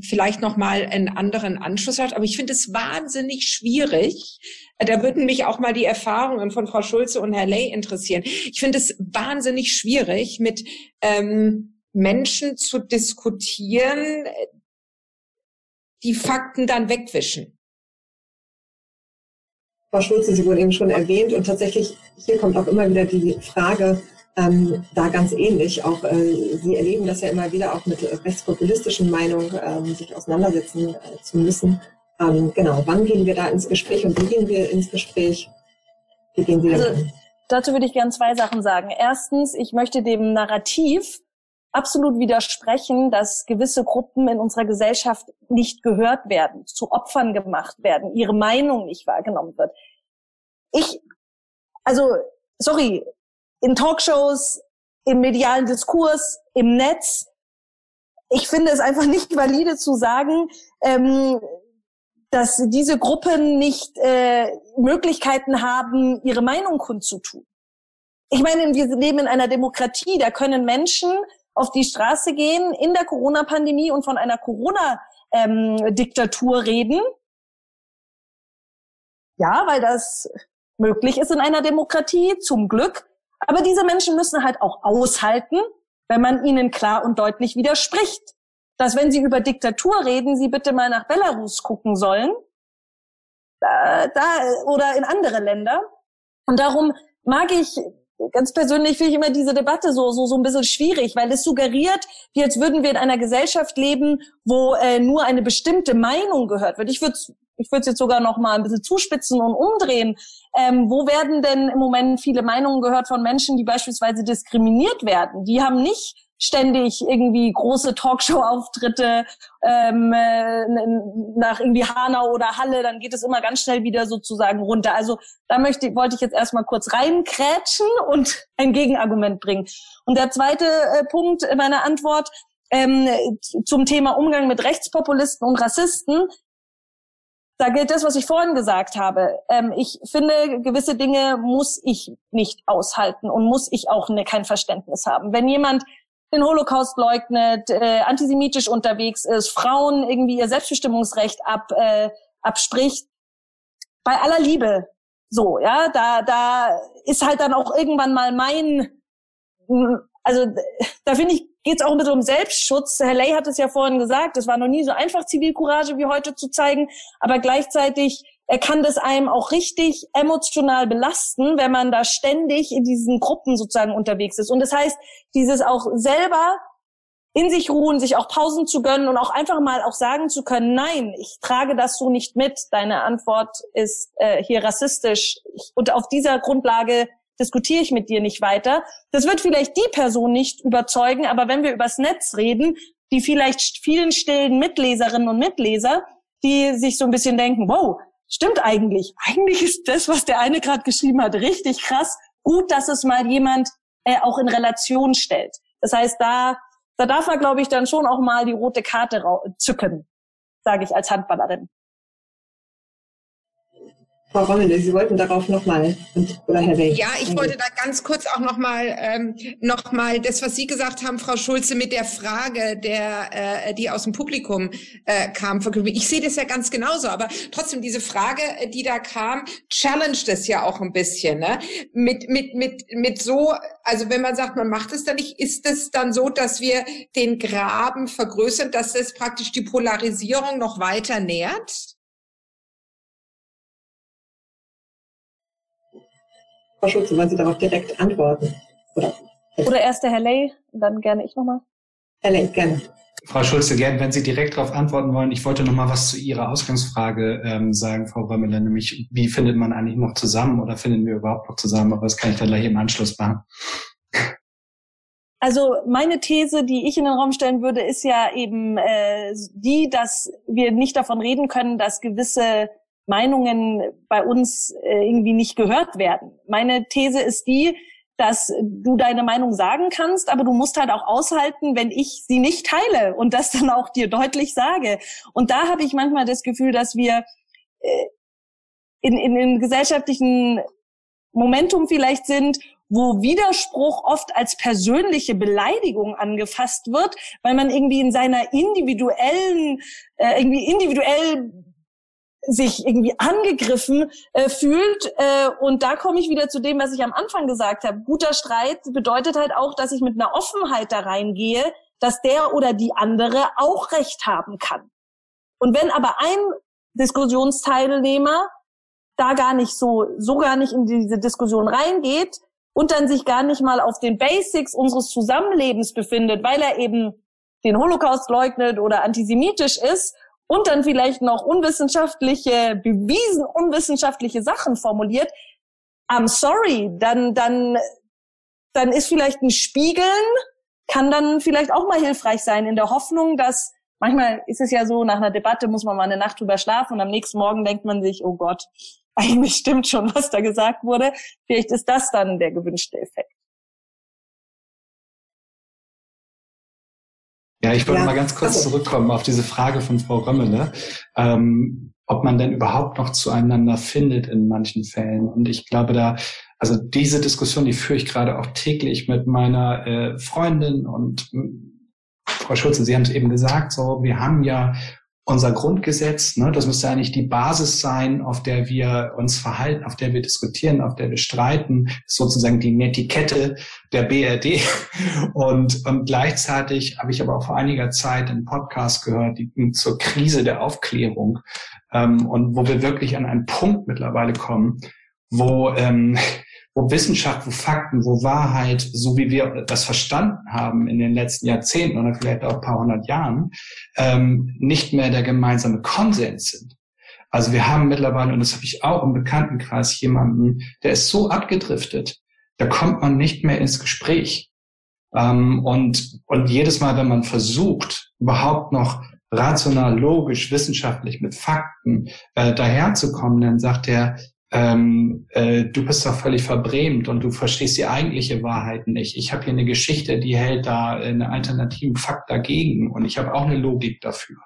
vielleicht noch mal einen anderen Anschluss hat. Aber ich finde es wahnsinnig schwierig. Da würden mich auch mal die Erfahrungen von Frau Schulze und Herr Ley interessieren. Ich finde es wahnsinnig schwierig, mit ähm, Menschen zu diskutieren, die Fakten dann wegwischen. Frau Schulze, Sie wurden eben schon erwähnt und tatsächlich hier kommt auch immer wieder die Frage, ähm, da ganz ähnlich. Auch äh, Sie erleben das ja immer wieder auch mit rechtspopulistischen Meinungen ähm, sich auseinandersetzen äh, zu müssen. Ähm, genau, wann gehen wir da ins Gespräch und wie gehen wir ins Gespräch? Wie gehen Sie also, Dazu würde ich gerne zwei Sachen sagen. Erstens, ich möchte dem Narrativ absolut widersprechen, dass gewisse Gruppen in unserer Gesellschaft nicht gehört werden, zu Opfern gemacht werden, ihre Meinung nicht wahrgenommen wird. Ich, also, sorry, in Talkshows, im medialen Diskurs, im Netz, ich finde es einfach nicht valide zu sagen, ähm, dass diese Gruppen nicht äh, Möglichkeiten haben, ihre Meinung kundzutun. Ich meine, wir leben in einer Demokratie, da können Menschen auf die Straße gehen in der Corona-Pandemie und von einer Corona-Diktatur ähm, reden. Ja, weil das möglich ist in einer Demokratie, zum Glück. Aber diese Menschen müssen halt auch aushalten, wenn man ihnen klar und deutlich widerspricht dass wenn Sie über Diktatur reden, Sie bitte mal nach Belarus gucken sollen. Da, da, oder in andere Länder. Und darum mag ich ganz persönlich finde ich immer diese Debatte so so so ein bisschen schwierig, weil es suggeriert, wie als würden wir in einer Gesellschaft leben, wo äh, nur eine bestimmte Meinung gehört wird. Ich würde ich würde es jetzt sogar noch mal ein bisschen zuspitzen und umdrehen. Ähm, wo werden denn im Moment viele Meinungen gehört von Menschen, die beispielsweise diskriminiert werden? Die haben nicht ständig irgendwie große Talkshow-Auftritte ähm, äh, nach irgendwie Hanau oder Halle, dann geht es immer ganz schnell wieder sozusagen runter. Also da möchte, wollte ich jetzt erstmal kurz reinkrätschen und ein Gegenargument bringen. Und der zweite äh, Punkt meiner Antwort ähm, zum Thema Umgang mit Rechtspopulisten und Rassisten. Da gilt das, was ich vorhin gesagt habe. Ähm, ich finde, gewisse Dinge muss ich nicht aushalten und muss ich auch ne, kein Verständnis haben. Wenn jemand den Holocaust leugnet, äh, antisemitisch unterwegs ist, Frauen irgendwie ihr Selbstbestimmungsrecht ab, äh, abspricht. Bei aller Liebe so, ja, da, da ist halt dann auch irgendwann mal mein, also da finde ich, geht es auch ein bisschen um Selbstschutz. Herr Lay hat es ja vorhin gesagt, es war noch nie so einfach, Zivilcourage wie heute zu zeigen, aber gleichzeitig er kann das einem auch richtig emotional belasten, wenn man da ständig in diesen Gruppen sozusagen unterwegs ist. Und das heißt, dieses auch selber in sich ruhen, sich auch Pausen zu gönnen und auch einfach mal auch sagen zu können, nein, ich trage das so nicht mit. Deine Antwort ist äh, hier rassistisch. Ich, und auf dieser Grundlage diskutiere ich mit dir nicht weiter. Das wird vielleicht die Person nicht überzeugen, aber wenn wir übers Netz reden, die vielleicht vielen stillen Mitleserinnen und Mitleser, die sich so ein bisschen denken, wow, stimmt eigentlich. Eigentlich ist das, was der eine gerade geschrieben hat, richtig krass. Gut, dass es mal jemand äh, auch in Relation stellt. Das heißt, da, da darf man, glaube ich, dann schon auch mal die rote Karte zücken, sage ich als Handballerin. Frau Rommele, Sie wollten darauf nochmal, oder Herr Wey. Ja, ich wollte da ganz kurz auch nochmal, ähm, noch mal das, was Sie gesagt haben, Frau Schulze, mit der Frage, der, äh, die aus dem Publikum äh, kam. Ich sehe das ja ganz genauso, aber trotzdem diese Frage, äh, die da kam, challenged es ja auch ein bisschen, ne? Mit, mit, mit, mit so, also wenn man sagt, man macht es dann nicht, ist es dann so, dass wir den Graben vergrößern, dass das praktisch die Polarisierung noch weiter nährt? Schulze, wollen Sie darauf direkt antworten? Oder, Oder erst der Herr Ley, dann gerne ich nochmal. Herr Ley, gerne. Frau Schulze, gern, wenn Sie direkt darauf antworten wollen. Ich wollte noch mal was zu Ihrer Ausgangsfrage ähm, sagen, Frau Römmler, nämlich wie findet man eigentlich noch zusammen oder finden wir überhaupt noch zusammen? Aber das kann ich dann gleich im Anschluss machen. Also meine These, die ich in den Raum stellen würde, ist ja eben äh, die, dass wir nicht davon reden können, dass gewisse Meinungen bei uns äh, irgendwie nicht gehört werden. Meine These ist die, dass du deine Meinung sagen kannst, aber du musst halt auch aushalten, wenn ich sie nicht teile und das dann auch dir deutlich sage. Und da habe ich manchmal das Gefühl, dass wir äh, in, in, in gesellschaftlichen Momentum vielleicht sind, wo Widerspruch oft als persönliche Beleidigung angefasst wird, weil man irgendwie in seiner individuellen, äh, irgendwie individuell sich irgendwie angegriffen äh, fühlt. Äh, und da komme ich wieder zu dem, was ich am Anfang gesagt habe. Guter Streit bedeutet halt auch, dass ich mit einer Offenheit da reingehe, dass der oder die andere auch Recht haben kann. Und wenn aber ein Diskussionsteilnehmer da gar nicht so, so gar nicht in diese Diskussion reingeht und dann sich gar nicht mal auf den Basics unseres Zusammenlebens befindet, weil er eben den Holocaust leugnet oder antisemitisch ist und dann vielleicht noch unwissenschaftliche, bewiesen unwissenschaftliche Sachen formuliert, I'm sorry, dann, dann, dann ist vielleicht ein Spiegeln, kann dann vielleicht auch mal hilfreich sein in der Hoffnung, dass manchmal ist es ja so, nach einer Debatte muss man mal eine Nacht drüber schlafen und am nächsten Morgen denkt man sich, oh Gott, eigentlich stimmt schon, was da gesagt wurde. Vielleicht ist das dann der gewünschte Effekt. Ja, ich wollte ja. mal ganz kurz also. zurückkommen auf diese Frage von Frau Römmele, ähm, ob man denn überhaupt noch zueinander findet in manchen Fällen. Und ich glaube da, also diese Diskussion, die führe ich gerade auch täglich mit meiner äh, Freundin und äh, Frau Schulze, Sie haben es eben gesagt, so wir haben ja unser Grundgesetz, ne, das müsste eigentlich die Basis sein, auf der wir uns verhalten, auf der wir diskutieren, auf der wir streiten, sozusagen die Netiquette der BRD. Und, und gleichzeitig habe ich aber auch vor einiger Zeit einen Podcast gehört die, zur Krise der Aufklärung ähm, und wo wir wirklich an einen Punkt mittlerweile kommen, wo ähm, wo Wissenschaft, wo Fakten, wo Wahrheit, so wie wir das verstanden haben in den letzten Jahrzehnten oder vielleicht auch ein paar hundert Jahren, ähm, nicht mehr der gemeinsame Konsens sind. Also wir haben mittlerweile, und das habe ich auch im Bekanntenkreis, jemanden, der ist so abgedriftet, da kommt man nicht mehr ins Gespräch. Ähm, und, und jedes Mal, wenn man versucht, überhaupt noch rational, logisch, wissenschaftlich mit Fakten äh, daherzukommen, dann sagt er, ähm, äh, du bist doch völlig verbrämt und du verstehst die eigentliche Wahrheit nicht. Ich habe hier eine Geschichte, die hält da einen alternativen Fakt dagegen und ich habe auch eine Logik dafür.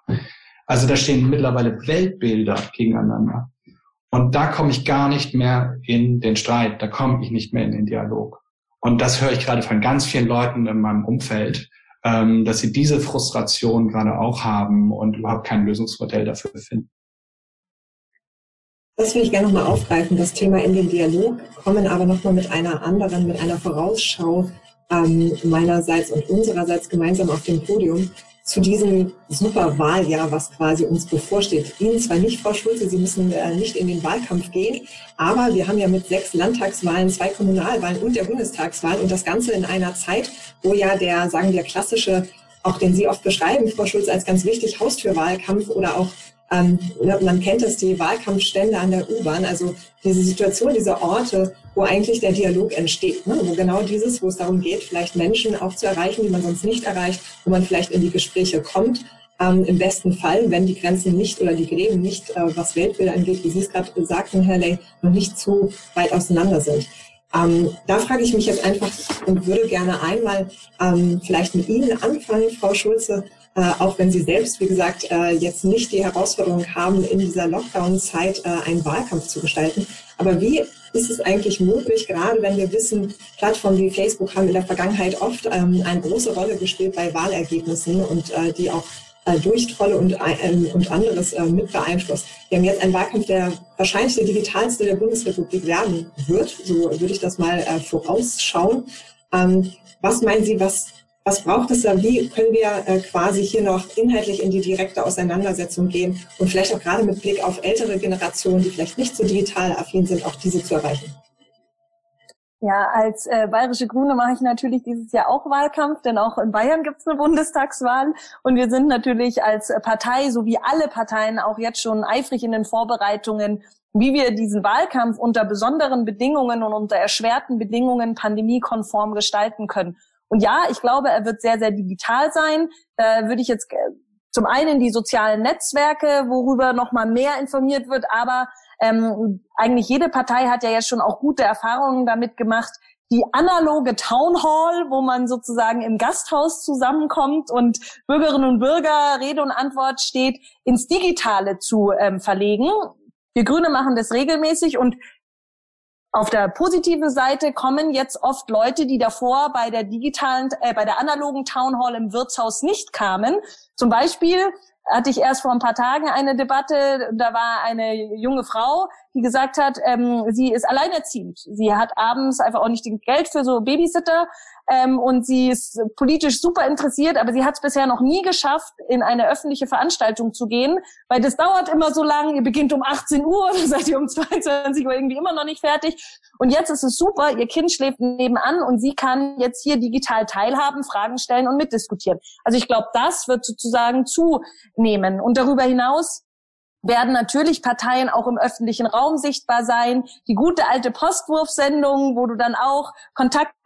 Also da stehen mittlerweile Weltbilder gegeneinander. Und da komme ich gar nicht mehr in den Streit, da komme ich nicht mehr in den Dialog. Und das höre ich gerade von ganz vielen Leuten in meinem Umfeld, ähm, dass sie diese Frustration gerade auch haben und überhaupt kein Lösungsmodell dafür finden. Das will ich gerne nochmal aufgreifen, das Thema in den Dialog, kommen aber nochmal mit einer anderen, mit einer Vorausschau ähm, meinerseits und unsererseits gemeinsam auf dem Podium zu diesem super Wahljahr, was quasi uns bevorsteht. Ihnen zwar nicht, Frau Schulze, Sie müssen äh, nicht in den Wahlkampf gehen, aber wir haben ja mit sechs Landtagswahlen, zwei Kommunalwahlen und der Bundestagswahl und das Ganze in einer Zeit, wo ja der, sagen wir, klassische, auch den Sie oft beschreiben, Frau Schulze, als ganz wichtig, Haustürwahlkampf oder auch ähm, man kennt das, die Wahlkampfstände an der U-Bahn, also diese Situation, diese Orte, wo eigentlich der Dialog entsteht, ne? wo genau dieses, wo es darum geht, vielleicht Menschen auch zu erreichen, die man sonst nicht erreicht, wo man vielleicht in die Gespräche kommt. Ähm, Im besten Fall, wenn die Grenzen nicht oder die Gräben nicht, äh, was Weltbilder angeht, wie Sie es gerade sagten, Herr Ley, noch nicht zu weit auseinander sind. Ähm, da frage ich mich jetzt einfach und würde gerne einmal ähm, vielleicht mit Ihnen anfangen, Frau Schulze äh, auch wenn Sie selbst, wie gesagt, äh, jetzt nicht die Herausforderung haben, in dieser Lockdown-Zeit äh, einen Wahlkampf zu gestalten. Aber wie ist es eigentlich möglich, gerade wenn wir wissen, Plattformen wie Facebook haben in der Vergangenheit oft ähm, eine große Rolle gespielt bei Wahlergebnissen und äh, die auch äh, durch Trolle und, äh, und anderes mit beeinflusst. Wir haben jetzt einen Wahlkampf, der wahrscheinlich der digitalste der Bundesrepublik werden wird. So würde ich das mal vorausschauen. Ähm, was meinen Sie, was was braucht es da? Wie können wir äh, quasi hier noch inhaltlich in die direkte Auseinandersetzung gehen und vielleicht auch gerade mit Blick auf ältere Generationen, die vielleicht nicht so digital affin sind, auch diese zu erreichen? Ja, als äh, bayerische Grüne mache ich natürlich dieses Jahr auch Wahlkampf, denn auch in Bayern gibt es eine Bundestagswahl und wir sind natürlich als Partei, so wie alle Parteien, auch jetzt schon eifrig in den Vorbereitungen, wie wir diesen Wahlkampf unter besonderen Bedingungen und unter erschwerten Bedingungen pandemiekonform gestalten können. Und ja, ich glaube, er wird sehr, sehr digital sein. Da würde ich jetzt äh, zum einen die sozialen Netzwerke, worüber noch mal mehr informiert wird, aber ähm, eigentlich jede Partei hat ja jetzt schon auch gute Erfahrungen damit gemacht, die analoge Town Hall, wo man sozusagen im Gasthaus zusammenkommt und Bürgerinnen und Bürger Rede und Antwort steht, ins Digitale zu ähm, verlegen. Wir Grüne machen das regelmäßig und auf der positiven Seite kommen jetzt oft Leute, die davor bei der digitalen, äh, bei der analogen Town Hall im Wirtshaus nicht kamen, Zum Beispiel hatte ich erst vor ein paar Tagen eine Debatte, da war eine junge Frau, die gesagt hat, ähm, sie ist alleinerziehend. Sie hat abends einfach auch nicht Geld für so Babysitter ähm, und sie ist politisch super interessiert, aber sie hat es bisher noch nie geschafft, in eine öffentliche Veranstaltung zu gehen, weil das dauert immer so lang. Ihr beginnt um 18 Uhr, dann seid ihr um 22 Uhr irgendwie immer noch nicht fertig. Und jetzt ist es super, ihr Kind schläft nebenan und sie kann jetzt hier digital teilhaben, Fragen stellen und mitdiskutieren. Also ich glaube, das wird sozusagen zunehmen. Und darüber hinaus werden natürlich Parteien auch im öffentlichen Raum sichtbar sein. Die gute alte Postwurfsendung, wo du dann auch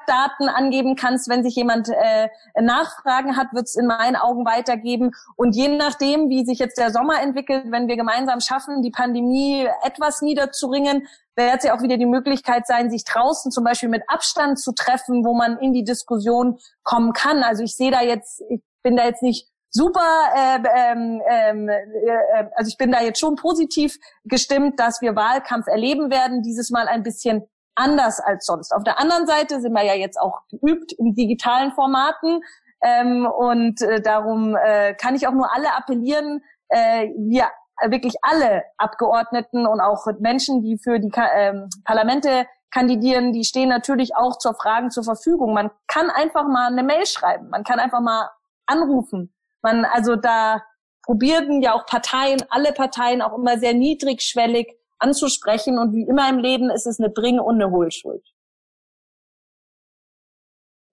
Kontaktdaten angeben kannst, wenn sich jemand äh, Nachfragen hat, wird es in meinen Augen weitergeben. Und je nachdem, wie sich jetzt der Sommer entwickelt, wenn wir gemeinsam schaffen, die Pandemie etwas niederzuringen, wird es ja auch wieder die Möglichkeit sein, sich draußen zum Beispiel mit Abstand zu treffen, wo man in die Diskussion kommen kann. Also ich sehe da jetzt, ich bin da jetzt nicht super, äh, ähm, ähm, äh, also ich bin da jetzt schon positiv gestimmt, dass wir Wahlkampf erleben werden, dieses Mal ein bisschen anders als sonst. Auf der anderen Seite sind wir ja jetzt auch geübt in digitalen Formaten ähm, und äh, darum äh, kann ich auch nur alle appellieren, äh, wir wirklich alle Abgeordneten und auch Menschen, die für die ähm, Parlamente kandidieren, die stehen natürlich auch zur Fragen zur Verfügung. Man kann einfach mal eine Mail schreiben, man kann einfach mal anrufen, man, also da probierten ja auch Parteien, alle Parteien auch immer sehr niedrigschwellig anzusprechen. Und wie immer im Leben ist es eine Bring- und eine Hohlschuld.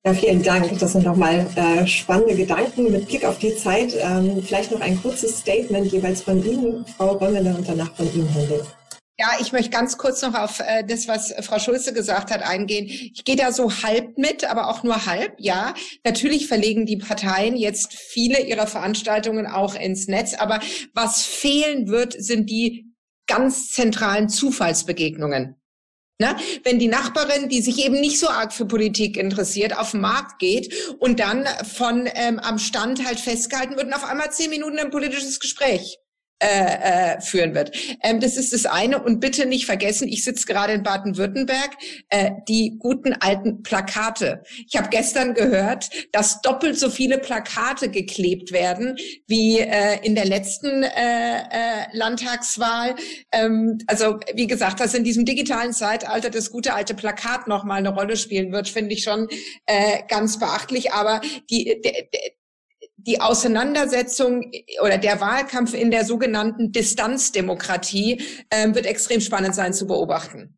Ja, vielen Dank. Das sind nochmal äh, spannende Gedanken mit Blick auf die Zeit. Ähm, vielleicht noch ein kurzes Statement jeweils von Ihnen, Frau Römmele, und danach von Ihnen, Herr Lipp. Ja, ich möchte ganz kurz noch auf äh, das, was Frau Schulze gesagt hat, eingehen. Ich gehe da so halb mit, aber auch nur halb. Ja, natürlich verlegen die Parteien jetzt viele ihrer Veranstaltungen auch ins Netz, aber was fehlen wird, sind die ganz zentralen Zufallsbegegnungen. Ne? Wenn die Nachbarin, die sich eben nicht so arg für Politik interessiert, auf den Markt geht und dann von ähm, am Stand halt festgehalten wird und auf einmal zehn Minuten ein politisches Gespräch äh, äh, führen wird. Ähm, das ist das eine. Und bitte nicht vergessen, ich sitze gerade in Baden-Württemberg, äh, die guten alten Plakate. Ich habe gestern gehört, dass doppelt so viele Plakate geklebt werden wie äh, in der letzten äh, äh, Landtagswahl. Ähm, also wie gesagt, dass in diesem digitalen Zeitalter das gute alte Plakat noch mal eine Rolle spielen wird, finde ich schon äh, ganz beachtlich. Aber die, die Auseinandersetzung oder der Wahlkampf in der sogenannten Distanzdemokratie äh, wird extrem spannend sein zu beobachten.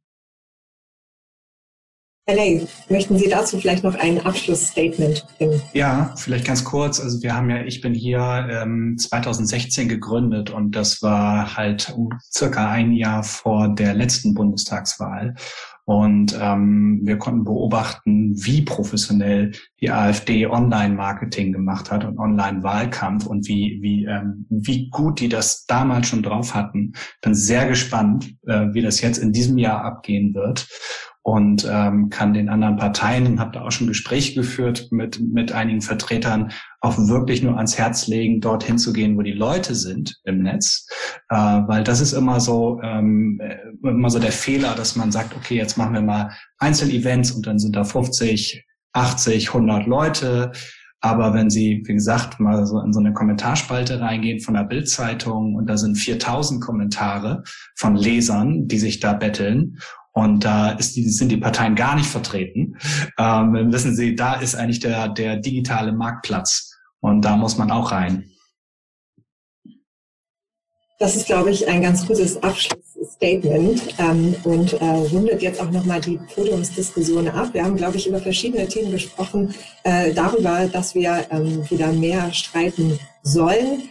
Herr Ley, möchten Sie dazu vielleicht noch ein Abschlussstatement bringen? Ja, vielleicht ganz kurz. Also wir haben ja, ich bin hier ähm, 2016 gegründet und das war halt circa ein Jahr vor der letzten Bundestagswahl. Und ähm, wir konnten beobachten, wie professionell die AfD Online-Marketing gemacht hat und Online-Wahlkampf und wie, wie, ähm, wie gut die das damals schon drauf hatten. Bin sehr gespannt, äh, wie das jetzt in diesem Jahr abgehen wird und ähm, kann den anderen Parteien habe da auch schon Gespräche geführt mit mit einigen Vertretern auch wirklich nur ans Herz legen, dorthin zu gehen, wo die Leute sind im Netz, äh, weil das ist immer so ähm, äh, immer so der Fehler, dass man sagt, okay, jetzt machen wir mal Einzelevents und dann sind da 50, 80, 100 Leute. Aber wenn Sie, wie gesagt, mal so in so eine Kommentarspalte reingehen von der Bildzeitung und da sind 4000 Kommentare von Lesern, die sich da betteln und da ist die, sind die Parteien gar nicht vertreten. Ähm, wissen Sie, da ist eigentlich der, der digitale Marktplatz. Und da muss man auch rein. Das ist, glaube ich, ein ganz gutes Abschlussstatement ähm, und äh, rundet jetzt auch nochmal die Podiumsdiskussion ab. Wir haben, glaube ich, über verschiedene Themen gesprochen, äh, darüber, dass wir ähm, wieder mehr streiten sollen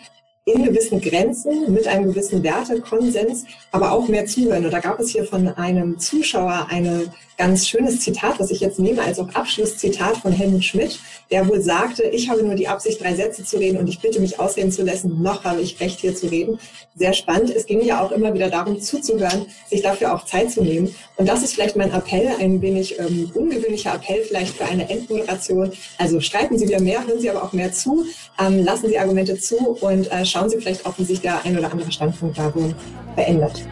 in gewissen Grenzen, mit einem gewissen Wertekonsens, aber auch mehr zuhören. Und da gab es hier von einem Zuschauer eine ganz schönes Zitat, was ich jetzt nehme als auch Abschlusszitat von Helmut Schmidt, der wohl sagte, ich habe nur die Absicht, drei Sätze zu reden und ich bitte mich ausreden zu lassen, noch habe ich Recht hier zu reden. Sehr spannend. Es ging ja auch immer wieder darum, zuzuhören, sich dafür auch Zeit zu nehmen. Und das ist vielleicht mein Appell, ein wenig ähm, ungewöhnlicher Appell vielleicht für eine Endmoderation. Also streiten Sie wieder mehr, hören Sie aber auch mehr zu, ähm, lassen Sie Argumente zu und äh, schauen Sie vielleicht wie sich der ein oder andere Standpunkt darum verändert.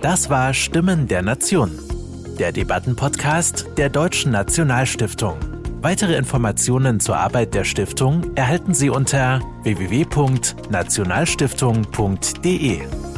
Das war Stimmen der Nation der Debattenpodcast der Deutschen Nationalstiftung. Weitere Informationen zur Arbeit der Stiftung erhalten Sie unter www.nationalstiftung.de.